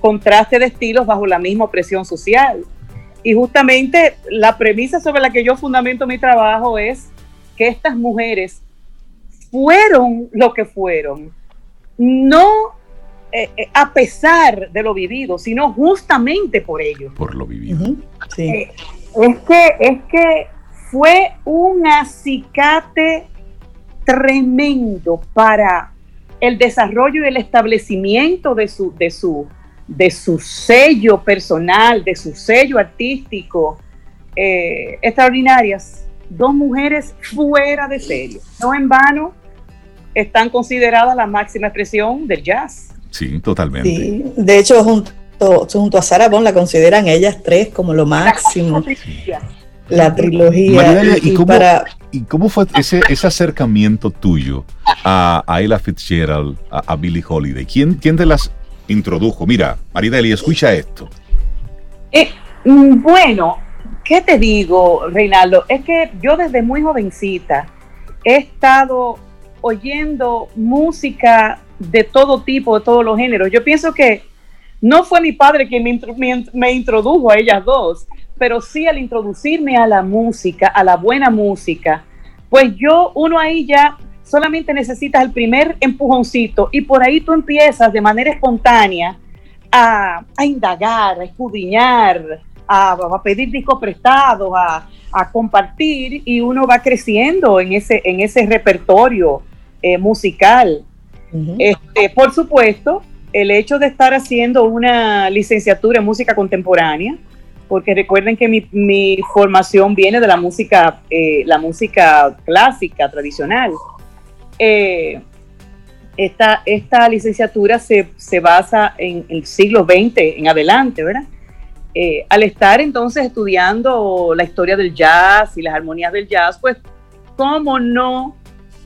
contraste de estilos bajo la misma opresión social. Y justamente la premisa sobre la que yo fundamento mi trabajo es que estas mujeres fueron lo que fueron, no eh, eh, a pesar de lo vivido, sino justamente por ello.
Por lo vivido.
Eh, Es que, es que fue un acicate tremendo para el desarrollo y el establecimiento de su, de su, de su sello personal, de su sello artístico, eh, extraordinarias. Dos mujeres fuera de serie. No en vano están consideradas la máxima expresión del jazz.
Sí, totalmente.
de hecho, junto, junto a Sarah Bond la consideran ellas tres como lo máximo. La trilogía.
¿y, cómo, fue ese, ese acercamiento tuyo a, Ella Fitzgerald, a, Billie Holiday? ¿Quién, ¿Quién te las introdujo? Mira, Marideli, escucha esto.
Eh, mm, bueno, ¿qué te digo, Reinaldo? Es que yo desde muy jovencita he estado oyendo música de todo tipo, de todos los géneros. Yo pienso que no fue mi padre quien me, introdujo a ellas dos, pero sí al introducirme a la música, a la buena música, pues yo, uno ahí ya solamente necesitas el primer empujoncito y por ahí tú empiezas de manera espontánea a, indagar, a escudriñar, a, pedir discos prestados, a, compartir y uno va creciendo en ese, en ese repertorio eh, musical. Este, por supuesto, el hecho de estar haciendo una licenciatura en música contemporánea, porque recuerden que mi, formación viene de la música, eh, la música clásica, tradicional. Eh, esta, esta, licenciatura se, basa en el siglo XX en adelante, ¿verdad? Eh, al estar entonces estudiando la historia del jazz y las armonías del jazz, pues, ¿cómo no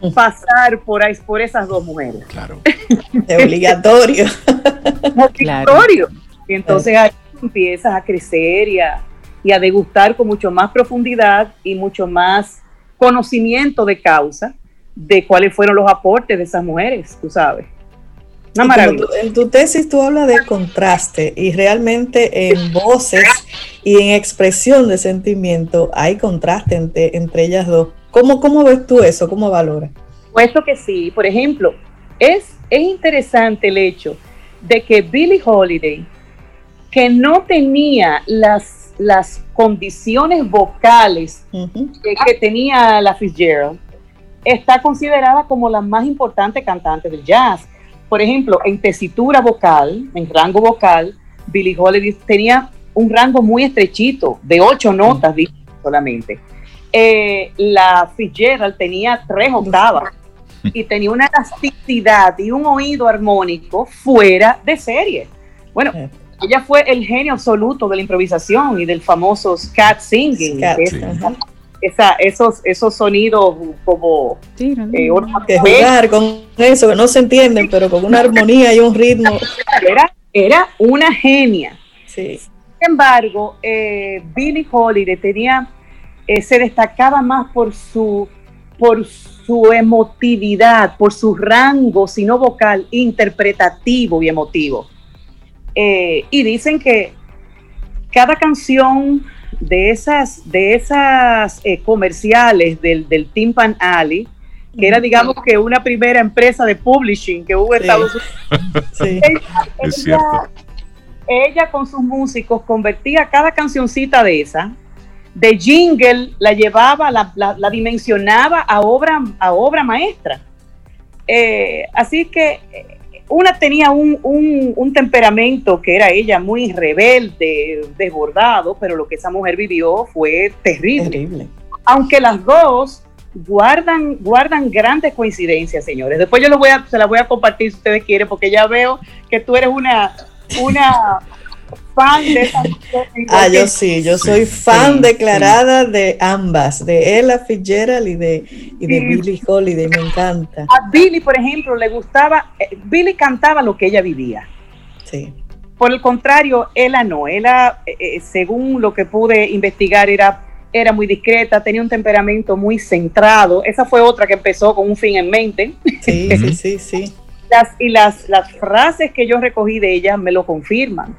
pasar por, ahí, por esas dos mujeres?
Claro.
Es obligatorio.
obligatorio. Y entonces ahí empiezas a crecer y a, y a degustar con mucho más profundidad y mucho más conocimiento de causa de cuáles fueron los aportes de esas mujeres, tú sabes.
Una maravilla. en tu tesis tú hablas de contraste y realmente en voces y en expresión de sentimiento hay contraste entre, entre ellas dos. ¿Cómo, ¿Cómo ves tú eso? ¿Cómo valoras?
Puesto que sí. Por ejemplo, es, es interesante el hecho de que Billie Holiday que no tenía las, las condiciones vocales que, tenía la Fitzgerald, está considerada como la más importante cantante del jazz. Por ejemplo, en tesitura vocal, en rango vocal, Billie Holiday tenía un rango muy estrechito, de ocho notas solamente. Eh, la Fitzgerald tenía tres octavas y tenía una elasticidad y un oído armónico fuera de serie. Bueno, ella fue el genio absoluto de la improvisación y del famoso scat singing. esa, esos, esos sonidos como
sí, eh, jugar con eso que no se entienden pero con una armonía y un ritmo.
Era, era una genia. Sin embargo eh, Billie Holiday tenía eh, se destacaba más por su por su emotividad por su rango sino vocal interpretativo y emotivo. Eh, y dicen que cada canción de esas, de esas eh, comerciales del, del Timpan Alley, que era digamos que una primera empresa de publishing que hubo en Estados Unidos. Ella, con sus músicos convertía cada cancioncita de esa, de jingle, la llevaba, la, la, dimensionaba a obra, a obra maestra. Eh, así que una tenía un, temperamento que era ella muy rebelde, desbordado, pero lo que esa mujer vivió fue terrible. Aunque las dos guardan, guardan grandes coincidencias, señores. Después yo voy a, se las voy a compartir si ustedes quieren, porque ya veo que tú eres una, una fan de
Ah, yo sí, yo soy fan declarada de ambas, de Ella Fitzgerald y de, y de Billie Holiday, me encanta.
A Billie, por ejemplo, le gustaba, eh, Billie cantaba lo que ella vivía.
Sí.
Por el contrario, ella no, ella, eh, eh, según lo que pude investigar, era, era muy discreta, tenía un temperamento muy centrado. Esa fue otra que empezó con un fin en mente.
Sí, sí, sí, sí.
Las, y las, las frases que yo recogí de ella me lo confirman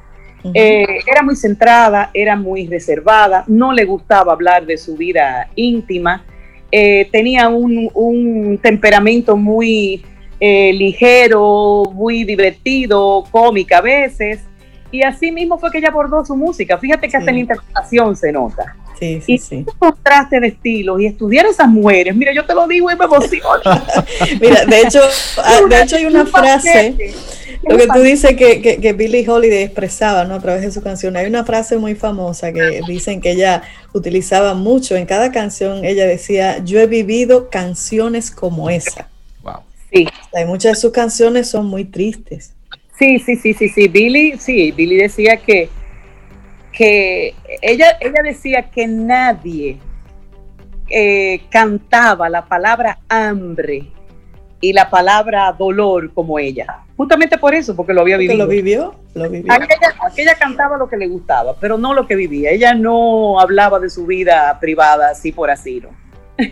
eh, era muy centrada, era muy reservada, no le gustaba hablar de su vida íntima, eh, tenía un, temperamento muy eh, ligero, muy divertido, cómica a veces, y así mismo fue que ella abordó su música. Fíjate que hasta en la interpretación se nota.
Sí, sí,
y
sí.
un contraste de estilos y estudiar a esas mujeres, mira, yo te lo digo y me emociona.
Mira, de hecho, ah, de hecho hay una frase, lo que tú dices que, que, que Billie Holiday expresaba ¿no? a través de su canción, hay una frase muy famosa que dicen que ella utilizaba mucho en cada canción, ella decía, yo he vivido canciones como esa.
Wow.
Sí,
O sea, y muchas de sus canciones son muy tristes.
sí, sí, sí, sí, sí. Billy, sí, Billy decía que, que ella, ella decía que nadie eh, cantaba la palabra hambre y la palabra dolor como ella. Justamente por eso, porque lo había
Porque
vivido.
lo vivió, lo vivió.
Aquella, aquella cantaba lo que le gustaba, pero no lo que vivía. Ella no hablaba de su vida privada así por así, ¿no?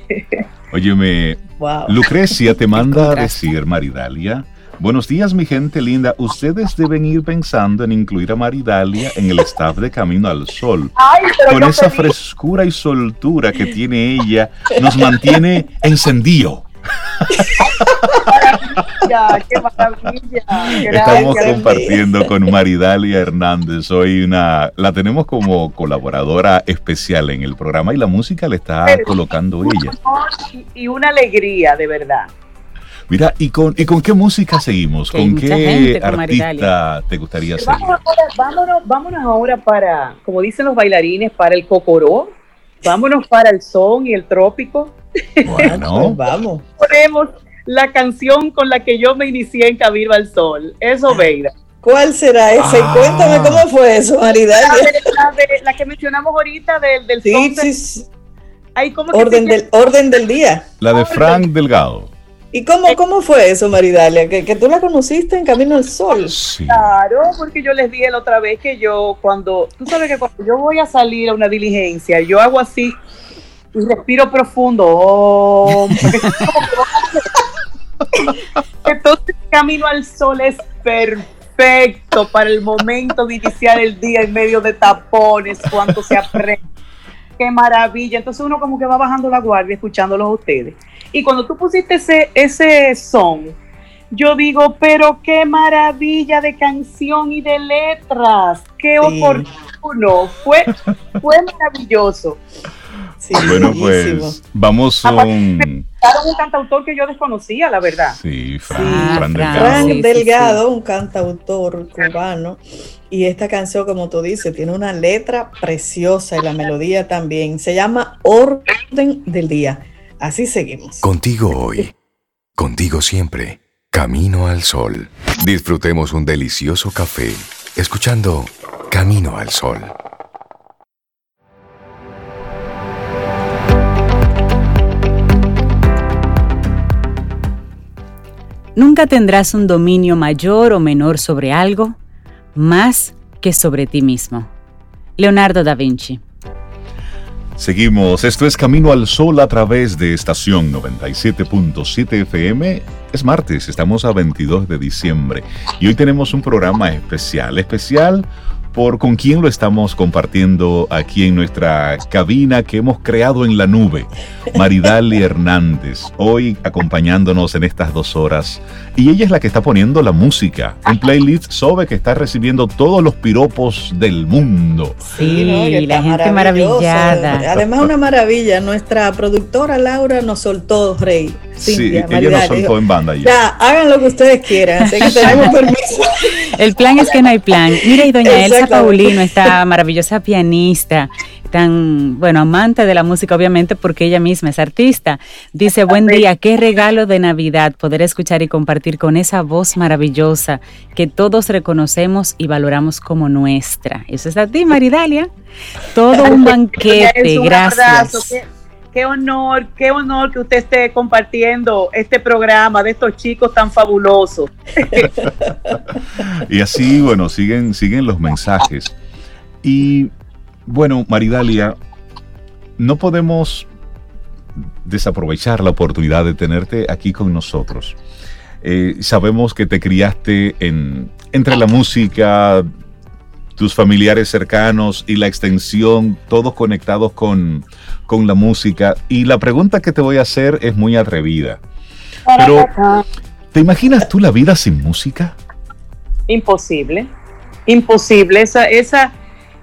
Óyeme,
Wow.
Lucrecia te manda a decir, Maridalia. Buenos días, mi gente linda. Ustedes deben ir pensando en incluir a Maridalia en el staff de Camino al Sol.
Ay,
Con esa frescura y soltura que tiene ella, nos mantiene encendido.
Qué maravilla.
Estamos
Gracias.
compartiendo con Maridalia Hernández. Hoy una, la tenemos como colaboradora especial en el programa y la música le está colocando ella.
Y una alegría, de verdad.
Mira, ¿y con, ¿y con qué música seguimos?
Que
¿Con qué
gente
artista te gustaría seguir?
Vámonos, ahora- vámonos, vámonos ahora para, como dicen los bailarines, para el cocoró. Vámonos para el son y el trópico.
Bueno,
vamos.
Ponemos la canción con la que yo me inicié en Camino al Sol. Eso, Veira.
¿Cuál será ese?
Ah.
Cuéntame cómo fue eso,
La,
Maridalia.
de- la de- la que mencionamos ahorita del, del
Sí,
son.
sí, sí.
Ahí como que
Orden
se-
del, orden del día.
la de Frank Delgado.
¿Y cómo, cómo fue eso, Maridalia? Que, que tú la conociste en Camino al Sol.
Sí.
Claro, porque yo les dije la otra vez que yo cuando, tú sabes que cuando yo voy a salir a una diligencia, yo hago así y respiro profundo. oh, Entonces Camino al Sol es perfecto para el momento de iniciar el día en medio de tapones, cuando se aprende. Qué maravilla. Entonces uno como que va bajando la guardia escuchándolos a ustedes. Y cuando tú pusiste ese, ese son, yo digo, pero qué maravilla de canción y de letras. Qué
Sí.
oportuno. Fue, fue maravilloso.
Sí,
Bueno,
bellísimo.
pues vamos con...
Claro, un cantautor que yo desconocía, la verdad.
Sí, Fran,
Sí.
Fran
Fran.
Delgado.
Sí,
Delgado, un cantautor cubano, y esta canción, como tú dices, tiene una letra preciosa y la melodía también. Se llama Orden del Día. Así seguimos.
Contigo hoy, contigo siempre, camino al sol. Disfrutemos un delicioso café, escuchando Camino al Sol.
Nunca tendrás un dominio mayor o menor sobre algo más que sobre ti mismo. Leonardo da Vinci.
Seguimos, esto es Camino al Sol a través de estación 97.7 FM. Es martes, estamos a 22 de diciembre y hoy tenemos un programa especial, especial por con quién lo estamos compartiendo aquí en nuestra cabina que hemos creado en la nube. Maridali Hernández, hoy acompañándonos en estas dos horas. Y ella es la que está poniendo la música. Un playlist sobre que está recibiendo todos los piropos del mundo.
Sí,
¿no?
La gente maravillada.
Además, una maravilla. Nuestra productora Laura nos soltó, Rey.
Sí,
Cintia,
ella nos soltó
dijo,
en banda ya.
Ya, hagan lo que ustedes quieran. Así que tenemos permiso.
El plan es que no hay plan. Mira, y doña Elsa. Paulino, esta maravillosa pianista, tan, bueno, amante de la música, obviamente, porque ella misma es artista. Dice, buen día, qué regalo de Navidad poder escuchar y compartir con esa voz maravillosa que todos reconocemos y valoramos como nuestra. Eso es a ti, Maridalia. Todo un banquete, gracias.
Qué, honor, qué honor que usted esté compartiendo este programa de estos chicos tan fabulosos.
Y así, bueno, siguen, siguen los mensajes. Y bueno, Maridalia, no podemos desaprovechar la oportunidad de tenerte aquí con nosotros. Eh, sabemos que te criaste en, entre la música, tus familiares cercanos y la extensión, todos conectados con, con la música. Y la pregunta que te voy a hacer es muy atrevida. Pero, ¿te imaginas tú la vida sin música?
Imposible, imposible. Esa, esa,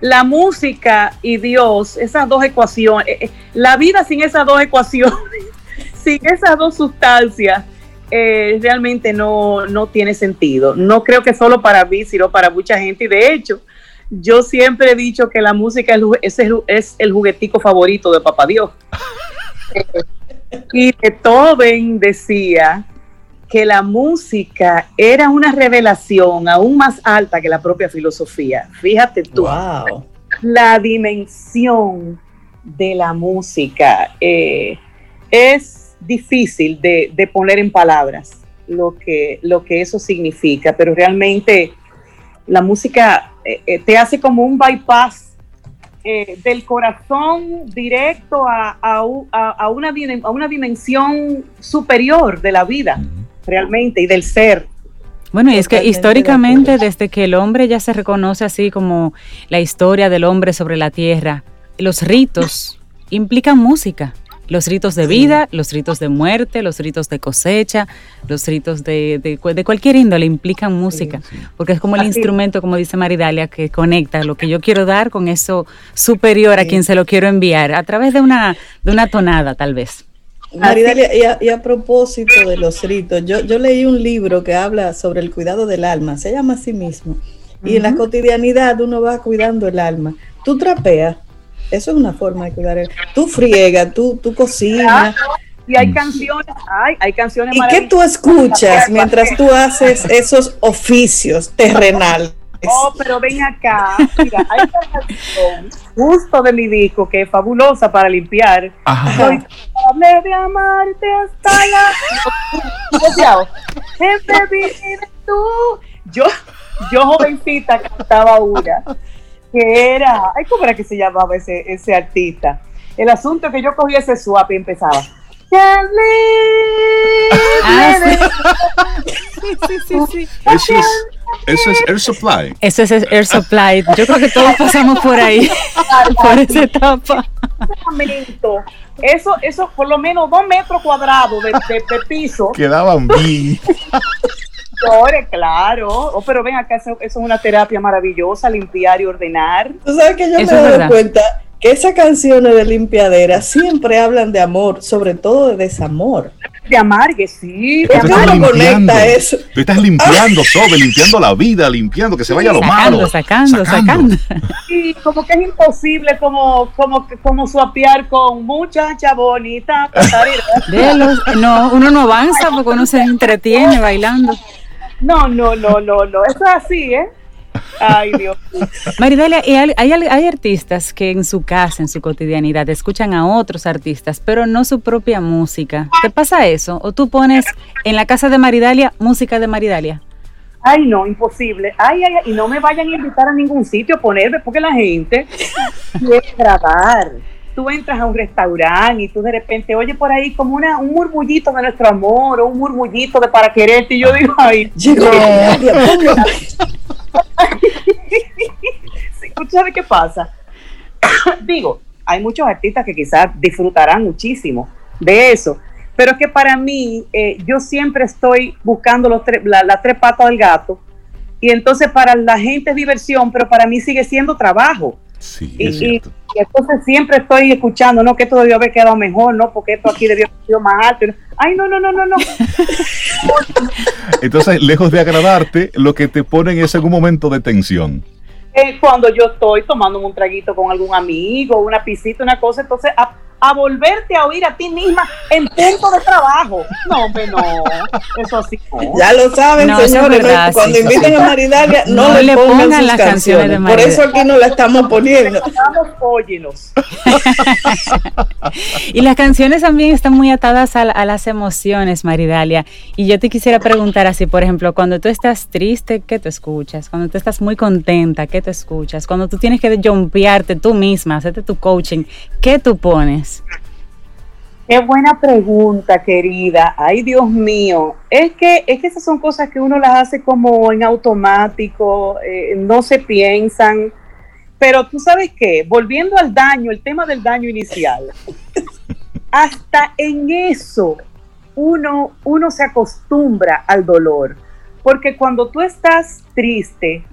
la música y Dios, esas dos ecuaciones, eh, eh, la vida sin esas dos ecuaciones, sin esas dos sustancias, eh, realmente no, no tiene sentido. No creo que solo para mí, sino para mucha gente. Y de hecho, yo siempre he dicho que la música es, el, es el juguetico favorito de Papá Dios. y Beethoven decía que la música era una revelación aún más alta que la propia filosofía. Fíjate tú, la dimensión de la música eh, es difícil de, poner en palabras lo que, lo que eso significa, pero realmente la música eh, eh, te hace como un bypass del corazón directo a, a, a, una, a, una, dimensión superior de la vida realmente y del ser.
Bueno, y es que históricamente, desde que el hombre ya se reconoce así como la historia del hombre sobre la tierra, los ritos implican música. Los ritos de vida, los ritos de muerte, los ritos de cosecha, los ritos de, de, cualquier índole implican música, porque es como el instrumento, como dice Maridalia, que conecta lo que yo quiero dar con eso superior a quien se lo quiero enviar, a través de una, de una tonada tal vez.
Maridalia, y a, propósito de los ritos, yo, yo leí un libro que habla sobre el cuidado del alma, se llama a sí mismo. Y en la cotidianidad uno va cuidando el alma. Tú trapeas, eso es una forma de cuidar el Tú friegas, tú, tú cocinas.
Y hay canciones, hay, hay canciones
¿Y qué tú escuchas mientras tú haces esos oficios terrenales?
Oh, pero ven acá. Mira, hay una canción justo de mi disco que es fabulosa para limpiar. Soy capaz de amarte hasta la. tú. Yo, yo jovencita cantaba una que era. Ay, ¿cómo era que se llamaba ese, ese artista? El asunto es que yo cogía ese swap y empezaba.
Ah, sí, sí, sí, sí.
Eso es, eso es Air Supply.
Eso es Air Supply. Yo creo que todos pasamos por ahí, por esa etapa.
Eso, eso, por lo menos dos metros cuadrados de, de, piso.
Quedaban bien.
claro. Oh, pero ven acá, eso, es una terapia maravillosa, limpiar y ordenar.
Tú sabes que yo me he dado cuenta que esas canciones de limpiadera siempre hablan de amor, sobre todo de desamor
de amargue, sí.
Tú estás limpiando, eso. Tú estás limpiando, Sobe, limpiando la vida, limpiando, que se vaya lo malo.
Sacando, sacando,
Sí, como que es imposible como, como, como suapear con muchacha bonita.
no, uno no avanza porque uno se entretiene bailando.
No, no, no, no, no. Eso es así, ¿eh? Ay, Dios.
Maridalia, hay, hay, artistas que en su casa, en su cotidianidad, escuchan a otros artistas, pero no su propia música. ¿Te pasa eso? ¿O tú pones en la casa de Maridalia música de Maridalia?
Ay, no, imposible. Ay, ay, y no me vayan a invitar a ningún sitio a ponerme, porque la gente quiere grabar. Tú entras a un restaurante y tú de repente oyes por ahí como una, un murmullito de nuestro amor o un murmullito de para quererte y yo digo, ay, ¿Sabes qué pasa? Digo, hay muchos artistas que quizás disfrutarán muchísimo de eso, pero es que para mí, eh, yo siempre estoy buscando los las tres patas del gato, y entonces para la gente es diversión, pero para mí sigue siendo trabajo.
Sí, y,
entonces siempre estoy escuchando, no, que esto debió haber quedado mejor, no, porque esto aquí debió haber sido más alto. Ay, no, no, no, no, no.
entonces, lejos de agradarte, lo que te ponen es un momento de tensión.
Eh, cuando yo estoy tomando un traguito con algún amigo, una pisita, una cosa, entonces a volverte a oír a ti misma en punto de trabajo. No, hombre, no. Eso sí.
Ya lo saben, señores. cuando inviten a Maridalia, no, le pongan, las canciones. de Por eso aquí no la estamos poniendo.
y las canciones también están muy atadas a, a, las emociones, Maridalia. Y yo te quisiera preguntar así, por ejemplo, cuando tú estás triste, ¿qué te escuchas? Cuando tú estás muy contenta, ¿qué te escuchas? Cuando tú tienes que jumpearte tú misma, hacerte tu coaching, ¿qué tú pones?
Qué buena pregunta, querida. Ay, Dios mío. Es que, es que esas son cosas que uno las hace como en automático, eh, no se piensan. Pero tú sabes qué, volviendo al daño, el tema del daño inicial, hasta en eso uno, uno se acostumbra al dolor. Porque cuando tú estás triste,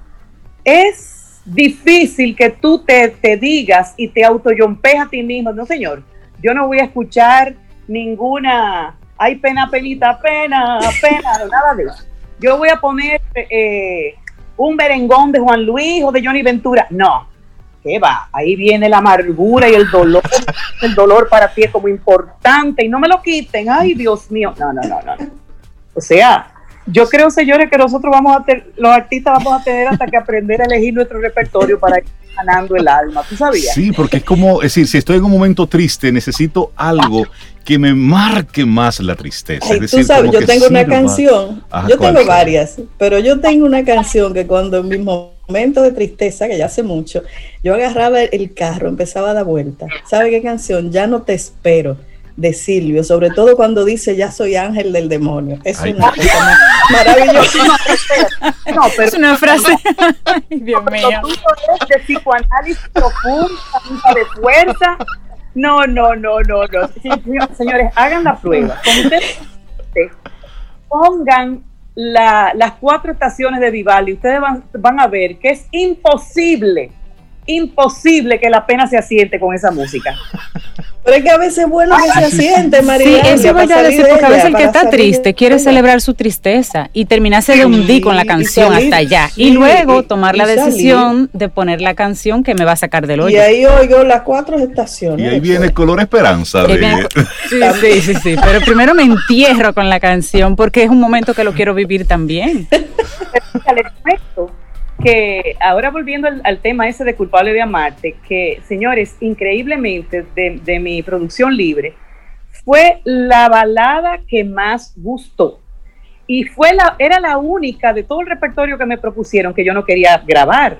es difícil que tú te, te digas y te autoyompees a ti mismo. No, señor, yo no voy a escuchar ninguna, hay pena, penita, pena, pena, nada de eso. Yo voy a poner eh, un merengón de Juan Luis o de Johnny Ventura. No, ¿qué va? Ahí viene la amargura y el dolor. El dolor para ti es como importante y no me lo quiten. Ay, Dios mío. No, no, no, no. O sea, yo creo, señores, que nosotros vamos a tener, los artistas vamos a tener hasta que aprender a elegir nuestro repertorio para ir ganando el alma. ¿Tú sabías?
Sí, porque es como, es decir, si estoy en un momento triste, necesito algo que me marque más la tristeza.
Ay, tú sabes, yo tengo una canción, yo tengo varias, pero yo tengo una canción que cuando en mi momento de tristeza, que ya hace mucho, yo agarraba el carro, empezaba a dar vueltas. ¿Sabe qué canción? Ya no te espero de Silvio, sobre todo cuando dice ya soy ángel del demonio. Es una cosa maravillosa.
No, pero es una frase. Ay, Dios mío.
de psicoanálisis profundo, de fuerza. No, no, no, no, no. señores, hagan la prueba. ustedes pongan la, las cuatro estaciones de Vivaldi, ustedes van, van a ver que es imposible imposible que la pena se asiente con esa música.
Pero es que a veces es bueno que se asiente, María.
Sí, eso voy a decir, porque a veces el que está triste quiere celebrar su tristeza y terminarse de hundir con la canción hasta allá. y luego tomar la decisión de poner la canción que me va a sacar del hoyo.
Y ahí oigo las cuatro estaciones.
Y ahí viene color esperanza.
sí, sí, sí, sí. Pero primero me entierro con la canción porque es un momento que lo quiero vivir también
que ahora volviendo al, tema ese de culpable de amarte, que señores, increíblemente de, mi producción libre, fue la balada que más gustó. Y fue la, era la única de todo el repertorio que me propusieron que yo no quería grabar.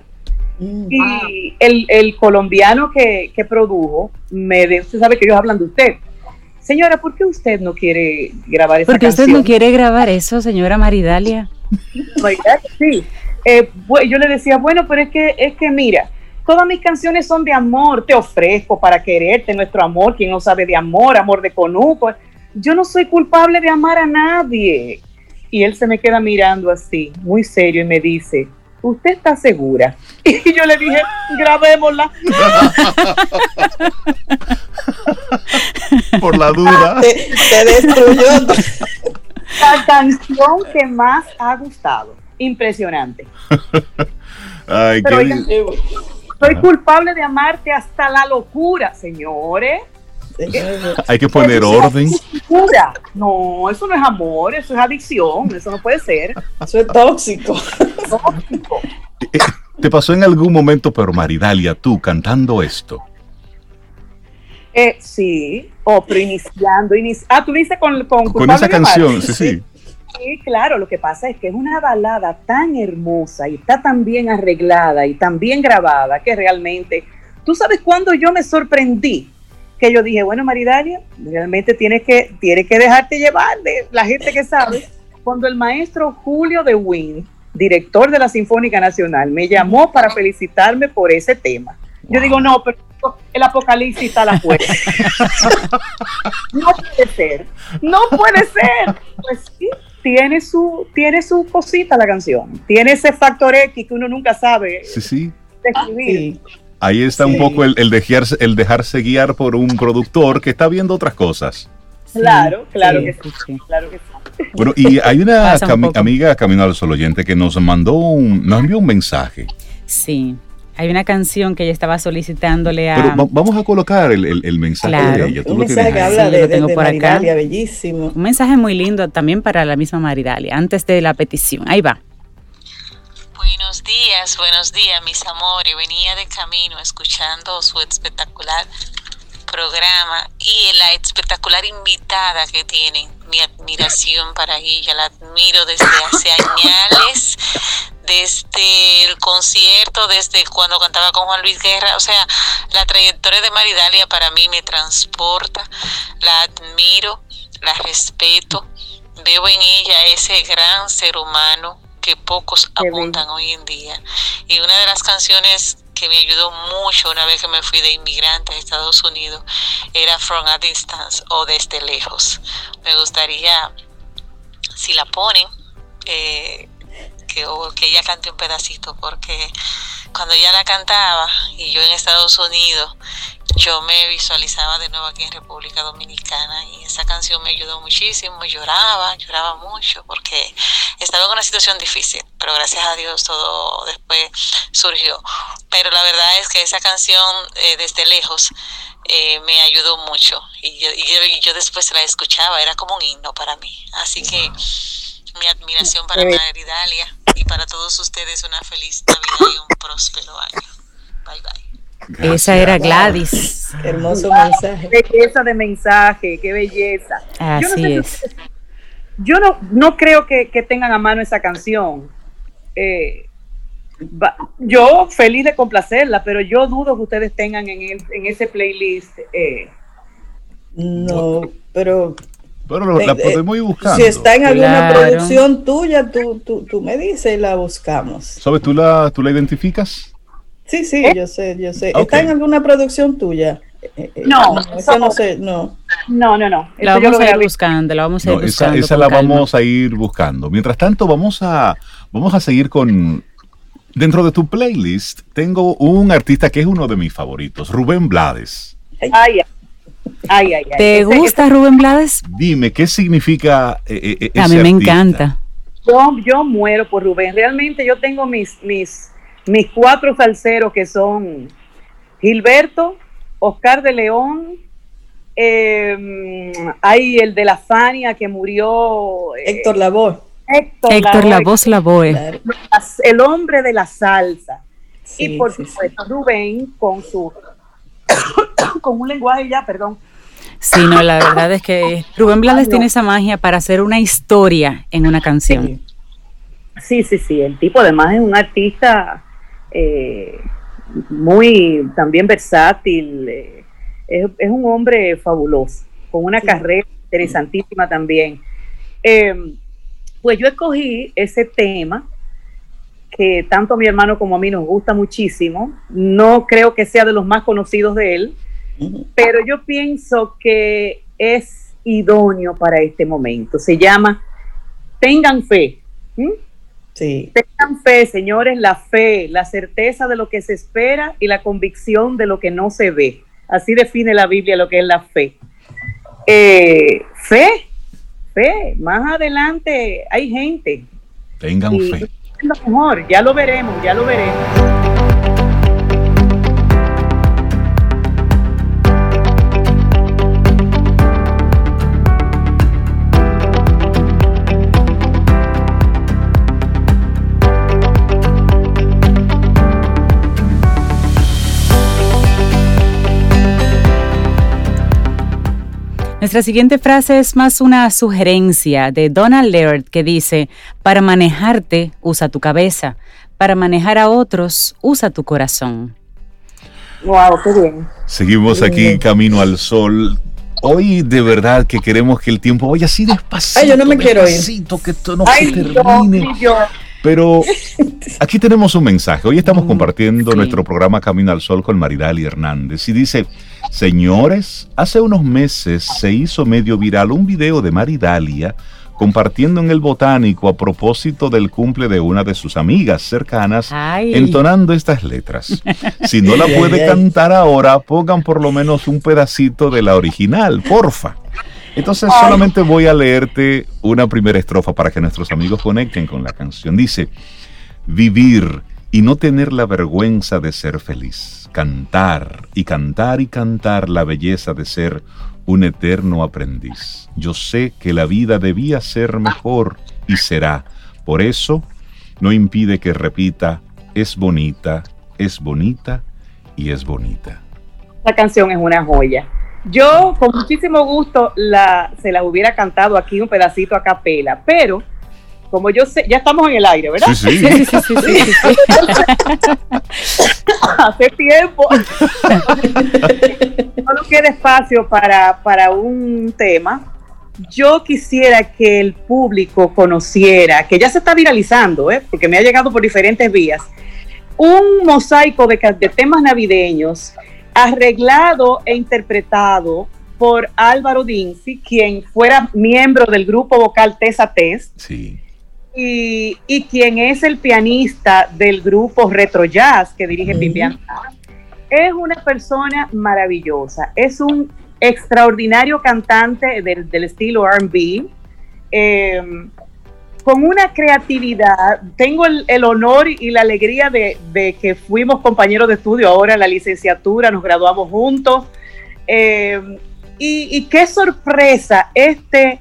Mm. y el, colombiano que, produjo, me usted sabe que ellos hablan de usted. Señora, ¿por qué usted no quiere grabar esa
Porque usted no quiere grabar eso, señora Maridalia.
Sí, eh, yo le decía, bueno, pero es que, es que mira, todas mis canciones son de amor, te ofrezco para quererte, nuestro amor, quien no sabe de amor, amor de conuco. Yo no soy culpable de amar a nadie. Y él se me queda mirando así, muy serio, y me dice, ¿usted está segura? Y yo le dije, grabémosla.
Por la duda.
te destruyó.
La canción que más ha gustado impresionante.
Ay,
soy culpable de amarte hasta la locura, señores.
Hay que poner orden.
No, eso no es amor, eso es adicción, eso no puede ser.
Eso es tóxico.
tóxico.
Eh, ¿Te pasó en algún momento, pero Maridalia, tú cantando esto?
Eh, sí, o pero iniciando, ah, tú dices con, con,
con esa canción, sí, sí.
Sí, claro, lo que pasa es que es una balada tan hermosa y está tan bien arreglada y tan bien grabada que realmente, tú sabes cuándo yo me sorprendí, que yo dije, bueno, Maridalia, realmente tienes que, tienes que dejarte llevar de la gente que sabe, cuando el maestro Julio de Wynn, director de la Sinfónica Nacional, me llamó para felicitarme por ese tema. Yo digo, no, pero el apocalipsis está a la puerta. no puede ser, no puede ser. Pues sí, tiene su, tiene su cosita la canción. Tiene ese factor X que uno nunca sabe
sí, sí. describir. Ahí está un poco el, el, dejarse, el dejarse guiar por un productor que está viendo otras cosas.
Claro, claro que sí, claro que sí.
Bueno, y hay una amiga Camino al Sol oyente que nos mandó un, nos envió un mensaje.
Sí. Hay una canción que ella estaba solicitándole a.
Pero vamos a colocar el, el, mensaje de ella.
un mensaje que habla de, de, Maridalia, bellísimo.
Un mensaje muy lindo también para la misma Maridalia, antes de la petición. Ahí va.
Buenos días, buenos días, mis amores. Venía de camino escuchando su espectacular programa y la espectacular invitada que tienen. Mi admiración para ella, la admiro desde hace años desde el concierto, desde cuando cantaba con Juan Luis Guerra, o sea, la trayectoria de Maridalia para mí me transporta, la admiro, la respeto, veo en ella ese gran ser humano que pocos apuntan hoy en día. Y una de las canciones que me ayudó mucho una vez que me fui de inmigrante a Estados Unidos era From a Distance o Desde Lejos. Me gustaría, si la ponen, eh, que, ella cante un pedacito porque cuando ella la cantaba y yo en Estados Unidos, yo me visualizaba de nuevo aquí en República Dominicana y esa canción me ayudó muchísimo, lloraba, lloraba mucho porque estaba en una situación difícil, pero gracias a Dios todo después surgió. Pero la verdad es que esa canción eh, desde lejos eh, me ayudó mucho y yo, y, yo, después la escuchaba, era como un himno para mí. Así que mi admiración para María Dalia y para todos ustedes una feliz Navidad y un próspero año. Bye bye.
Esa era Gladys.
hermoso mensaje.
Belleza de mensaje, qué belleza.
Así es.
yo no, no creo que, tengan a mano esa canción. Eh, yo feliz de complacerla, pero yo dudo que ustedes tengan en, en ese playlist. Eh,
no, pero
pero la podemos ir buscando.
Si está en alguna producción tuya, tú, tú, tú, me dices y la buscamos.
¿Sabes? ¿Tú la, tú la identificas?
Sí, sí, ¿Eh? yo sé, yo sé. ¿Está en alguna producción tuya?
Eh, eh, no,
no, no sé, no.
No, no, no.
La vamos a ir buscando, la vamos a ir buscando.
Esa, la vamos a ir buscando. Mientras tanto, vamos a, vamos a seguir con. Dentro de tu playlist, tengo un artista que es uno de mis favoritos, Rubén Blades.
Ay, ay, ay. ay
¿Te gusta Rubén Blades?
Dime, ¿qué significa
eh, A mí me encanta.
Yo, yo muero por Rubén. Realmente yo tengo mis, mis mis cuatro salseros que son Gilberto, Oscar de León, eh, hay el de la Fania que murió.
Eh, Héctor Lavoe.
Héctor, Héctor Lavoe, Lavoe.
El hombre de la salsa. y por supuesto Rubén con su con un lenguaje ya, perdón.
Sí, no, la verdad es que Rubén Blades tiene esa magia para hacer una historia en una canción.
Sí, sí, sí. El tipo además es un artista eh, muy también versátil, eh, es, un hombre fabuloso, con una carrera interesantísima también. Em, pues yo escogí ese tema que tanto a mi hermano como a mí nos gusta muchísimo. No creo que sea de los más conocidos de él, pero yo pienso que es idóneo para este momento. Se llama Tengan fe. Tengan fe, señores, la fe, la certeza de lo que se espera y la convicción de lo que no se ve. Así define la Biblia lo que es la fe. Eh, fe, fe, más adelante hay gente.
Tengan fe.
lo mejor, ya lo veremos, ya lo veremos.
Nuestra siguiente frase es más una sugerencia de Donald Laird que dice, para manejarte, usa tu cabeza, para manejar a otros, usa tu corazón.
Wow, qué bien.
Seguimos aquí Camino al Sol. Hoy de verdad que queremos que el tiempo vaya así despacito. Ay,
yo no me quiero ir.
que esto no se termine. Pero aquí tenemos un mensaje. Hoy estamos mm, compartiendo nuestro programa Camino al Sol con Maridali Hernández y dice, señores, hace unos meses se hizo medio viral un video de Maridalia compartiendo en el botánico a propósito del cumple de una de sus amigas cercanas, entonando estas letras. Si no la puede cantar ahora, pongan por lo menos un pedacito de la original, porfa. Entonces solamente voy a leerte una primera estrofa para que nuestros amigos conecten con la canción. Dice, vivir y no tener la vergüenza de ser feliz. Cantar y cantar y cantar la belleza de ser un eterno aprendiz. Yo sé que la vida debía ser mejor y será. Por eso no impide que repita, es bonita, es bonita y es bonita.
La canción es una joya. Yo con muchísimo gusto la, se la hubiera cantado aquí un pedacito a capela, pero como yo sé, ya estamos en el aire, ¿verdad?
Sí, sí, sí, sí, sí,
Hace tiempo. no queda espacio para, para un tema. Yo quisiera que el público conociera, que ya se está viralizando, ¿eh? porque me ha llegado por diferentes vías, un mosaico de, de temas navideños arreglado e interpretado por Álvaro Dinzi, quien fuera miembro del grupo vocal Tesa Test.
Sí.
Y, y quien es el pianista del grupo Retro Jazz que dirige Vivian es una persona maravillosa, es un extraordinario cantante del, del estilo RB, eh, con una creatividad. Tengo el, el honor y la alegría de, de, que fuimos compañeros de estudio ahora en la licenciatura, nos graduamos juntos. Eh, y, y, qué sorpresa este,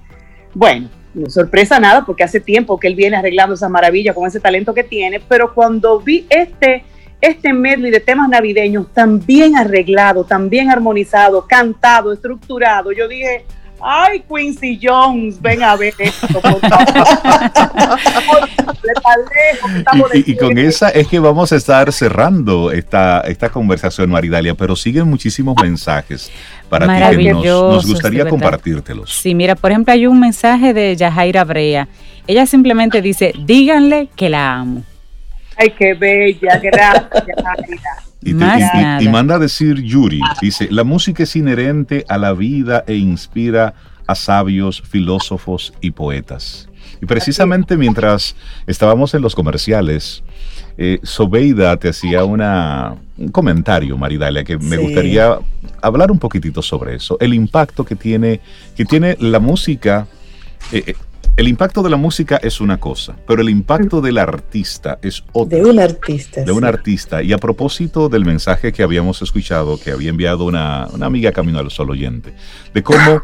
bueno, no sorpresa nada porque hace tiempo que él viene arreglando esas maravillas con ese talento que tiene, pero cuando vi este este medley de temas navideños tan bien arreglado, tan bien armonizado, cantado, estructurado, yo dije, ay, Quincy Jones, ven a ver esto.
y, y, con esa es que vamos a estar cerrando esta, esta conversación, Maridalia, pero siguen muchísimos mensajes para ti que nos, nos gustaría compartírtelos.
Sí, mira, por ejemplo, hay un mensaje de Yajaira Brea. Ella simplemente dice, díganle que la amo.
Ay, qué bella, gracias.
Y, te, y, y, manda a decir Yuri, dice, la música es inherente a la vida e inspira a sabios, filósofos y poetas. Y precisamente mientras estábamos en los comerciales, eh, Sobeida te hacía una, un comentario, Maridalia, que me sí. gustaría hablar un poquitito sobre eso. El impacto que tiene, que tiene la música. Eh, el impacto de la música es una cosa, pero el impacto del artista es otra.
De un artista.
De sí. un artista. Y a propósito del mensaje que habíamos escuchado, que había enviado una, una amiga Camino al Sol oyente, de cómo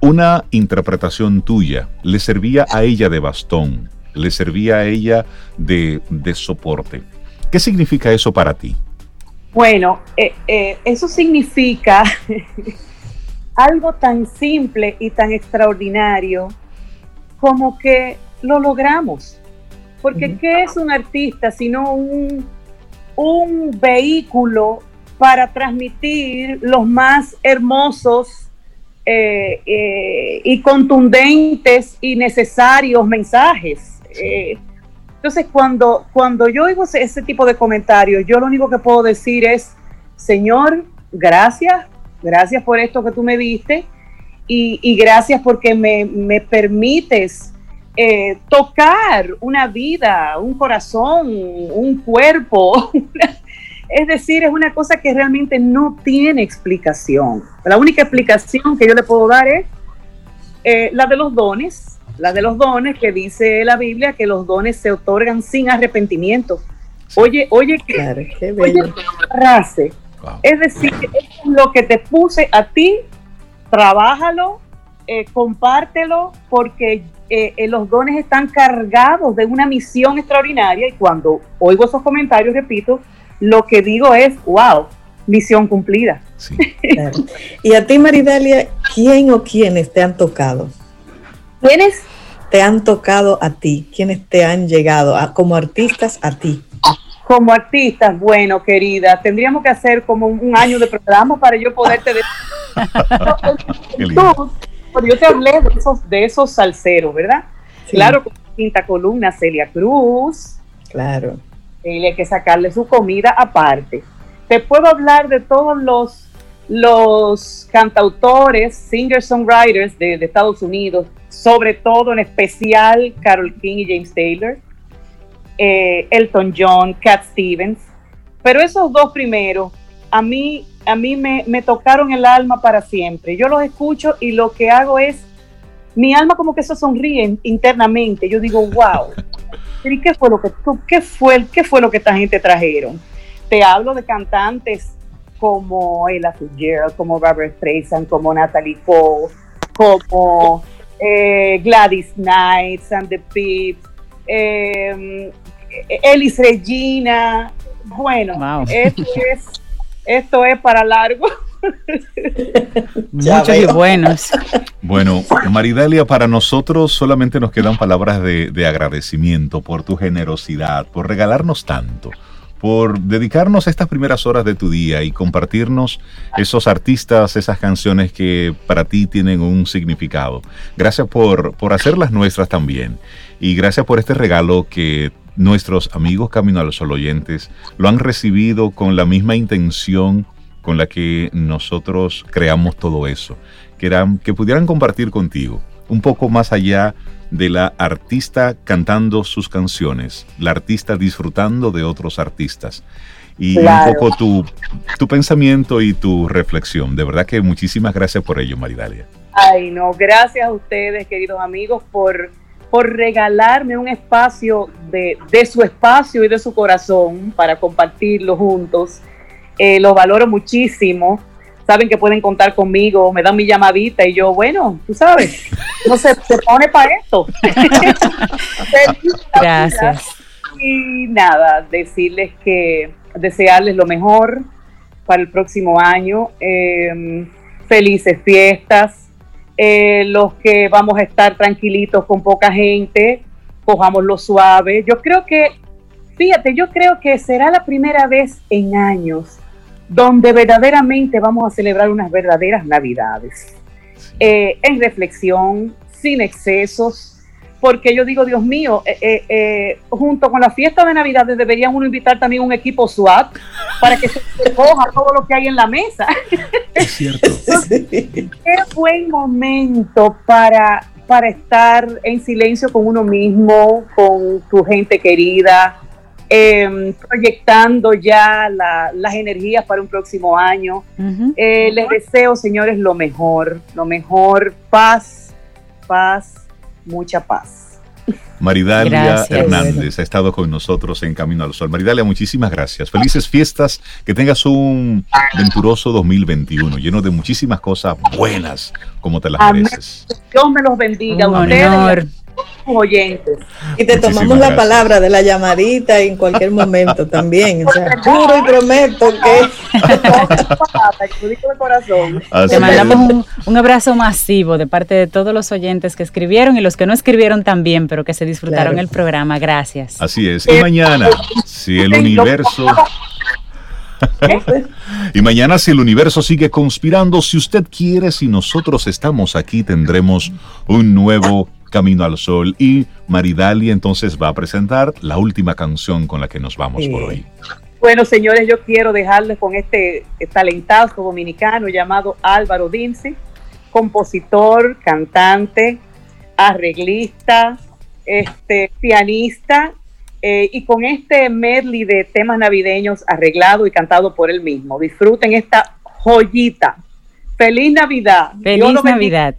una interpretación tuya le servía a ella de bastón, le servía a ella de, de soporte. ¿Qué significa eso para ti?
Bueno, eh, eh, eso significa algo tan simple y tan extraordinario como que lo logramos. Porque uh -huh. ¿qué es un artista sino un, un vehículo para transmitir los más hermosos eh, eh, y contundentes y necesarios mensajes? Eh, entonces, cuando, cuando yo oigo ese, tipo de comentarios, yo lo único que puedo decir es, Señor, gracias, gracias por esto que tú me diste y, y gracias porque me, me permites eh, tocar una vida, un corazón, un cuerpo. es decir, es una cosa que realmente no tiene explicación. La única explicación que yo le puedo dar es eh, la de los dones, la de los dones que dice la Biblia que los dones se otorgan sin arrepentimiento. Oye, oye,
claro, qué
oye, frase. Wow. Es decir, es lo que te puse a ti trabájalo, eh, compártelo, porque eh, eh, los dones están cargados de una misión extraordinaria y cuando oigo esos comentarios, repito, lo que digo es, wow, misión cumplida.
Sí. Claro. Y a ti, Maridalia, ¿quién o quiénes te han tocado?
¿Quiénes?
Te han tocado a ti, ¿quiénes te han llegado a, como artistas a ti?
como artistas, bueno, querida, tendríamos que hacer como un año de programa para yo poderte decir. Tú, yo te hablé de esos, de esos salseros, ¿verdad? Sí. Claro, con quinta columna, Celia Cruz.
Claro.
Y hay que sacarle su comida aparte. Te puedo hablar de todos los, los cantautores, singer-songwriters de, de Estados Unidos, sobre todo en especial Carol King y James Taylor eh, Elton John, Cat Stevens, pero esos dos primeros a mí, a mí me, me, tocaron el alma para siempre. Yo los escucho y lo que hago es, mi alma como que se sonríe internamente. Yo digo, wow, ¿y qué fue lo que, qué fue, qué fue lo que esta gente trajeron? Te hablo de cantantes como Ella Fitzgerald, como Robert Streisand, como Natalie Cole, como eh, Gladys Knight, and the Pips, eh, Elis Regina. Bueno, wow. esto, es, esto es para largo.
Muchos y buenos.
Bueno, Maridalia, para nosotros solamente nos quedan palabras de, de, agradecimiento por tu generosidad, por regalarnos tanto, por dedicarnos estas primeras horas de tu día y compartirnos esos artistas, esas canciones que para ti tienen un significado. Gracias por, por hacerlas nuestras también. Y gracias por este regalo que nuestros amigos Camino al Sol oyentes lo han recibido con la misma intención con la que nosotros creamos todo eso, que, eran, que pudieran compartir contigo un poco más allá de la artista cantando sus canciones, la artista disfrutando de otros artistas. Y un poco tu, tu pensamiento y tu reflexión. De verdad que muchísimas gracias por ello, Maridalia.
Ay, no, gracias a ustedes, queridos amigos, por, por regalarme un espacio de, de su espacio y de su corazón para compartirlo juntos. Eh, lo valoro muchísimo saben que pueden contar conmigo, me dan mi llamadita y yo, bueno, tú sabes, no se, se pone para esto.
Gracias.
Y nada, decirles que desearles lo mejor para el próximo año. Em, felices fiestas. Eh, los que vamos a estar tranquilitos con poca gente, lo suave. Yo creo que, fíjate, yo creo que será la primera vez en años donde verdaderamente vamos a celebrar unas verdaderas navidades. Eh, en reflexión, sin excesos, porque yo digo, Dios mío, eh, eh, junto con la fiesta de Navidad deberían uno invitar también un equipo SWAT para que se recoja todo lo que hay en la mesa.
Es cierto.
Qué buen momento para, para estar en silencio con uno mismo, con tu gente querida, Em, proyectando ya las energías para un próximo año. Eh, les deseo, señores, lo mejor, lo mejor, paz, paz, mucha paz.
Maridalia Hernández ha estado con nosotros en Camino al Sol. Maridalia, muchísimas gracias. Felices fiestas, que tengas un venturoso 2021 lleno de muchísimas cosas buenas como te las mereces.
Dios me los bendiga. Un honor oyentes.
Y te tomamos la palabra de la llamadita en cualquier momento también. O sea, juro y prometo que.
te mandamos un, abrazo masivo de parte de todos los oyentes que escribieron y los que no escribieron también, pero que se disfrutaron el programa. Gracias.
Así es. Y mañana, si el universo. y mañana si el universo sigue conspirando, si usted quiere, si nosotros estamos aquí, tendremos un nuevo Camino al Sol y Maridali entonces va a presentar la última canción con la que nos vamos por hoy.
Bueno, señores, yo quiero dejarles con este talentazo dominicano llamado Álvaro Dince, compositor, cantante, arreglista, este, pianista, eh, y con este medley de temas navideños arreglado y cantado por él mismo. Disfruten esta joyita. Feliz Navidad.
Feliz Navidad.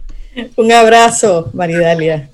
Un abrazo, Maridalia.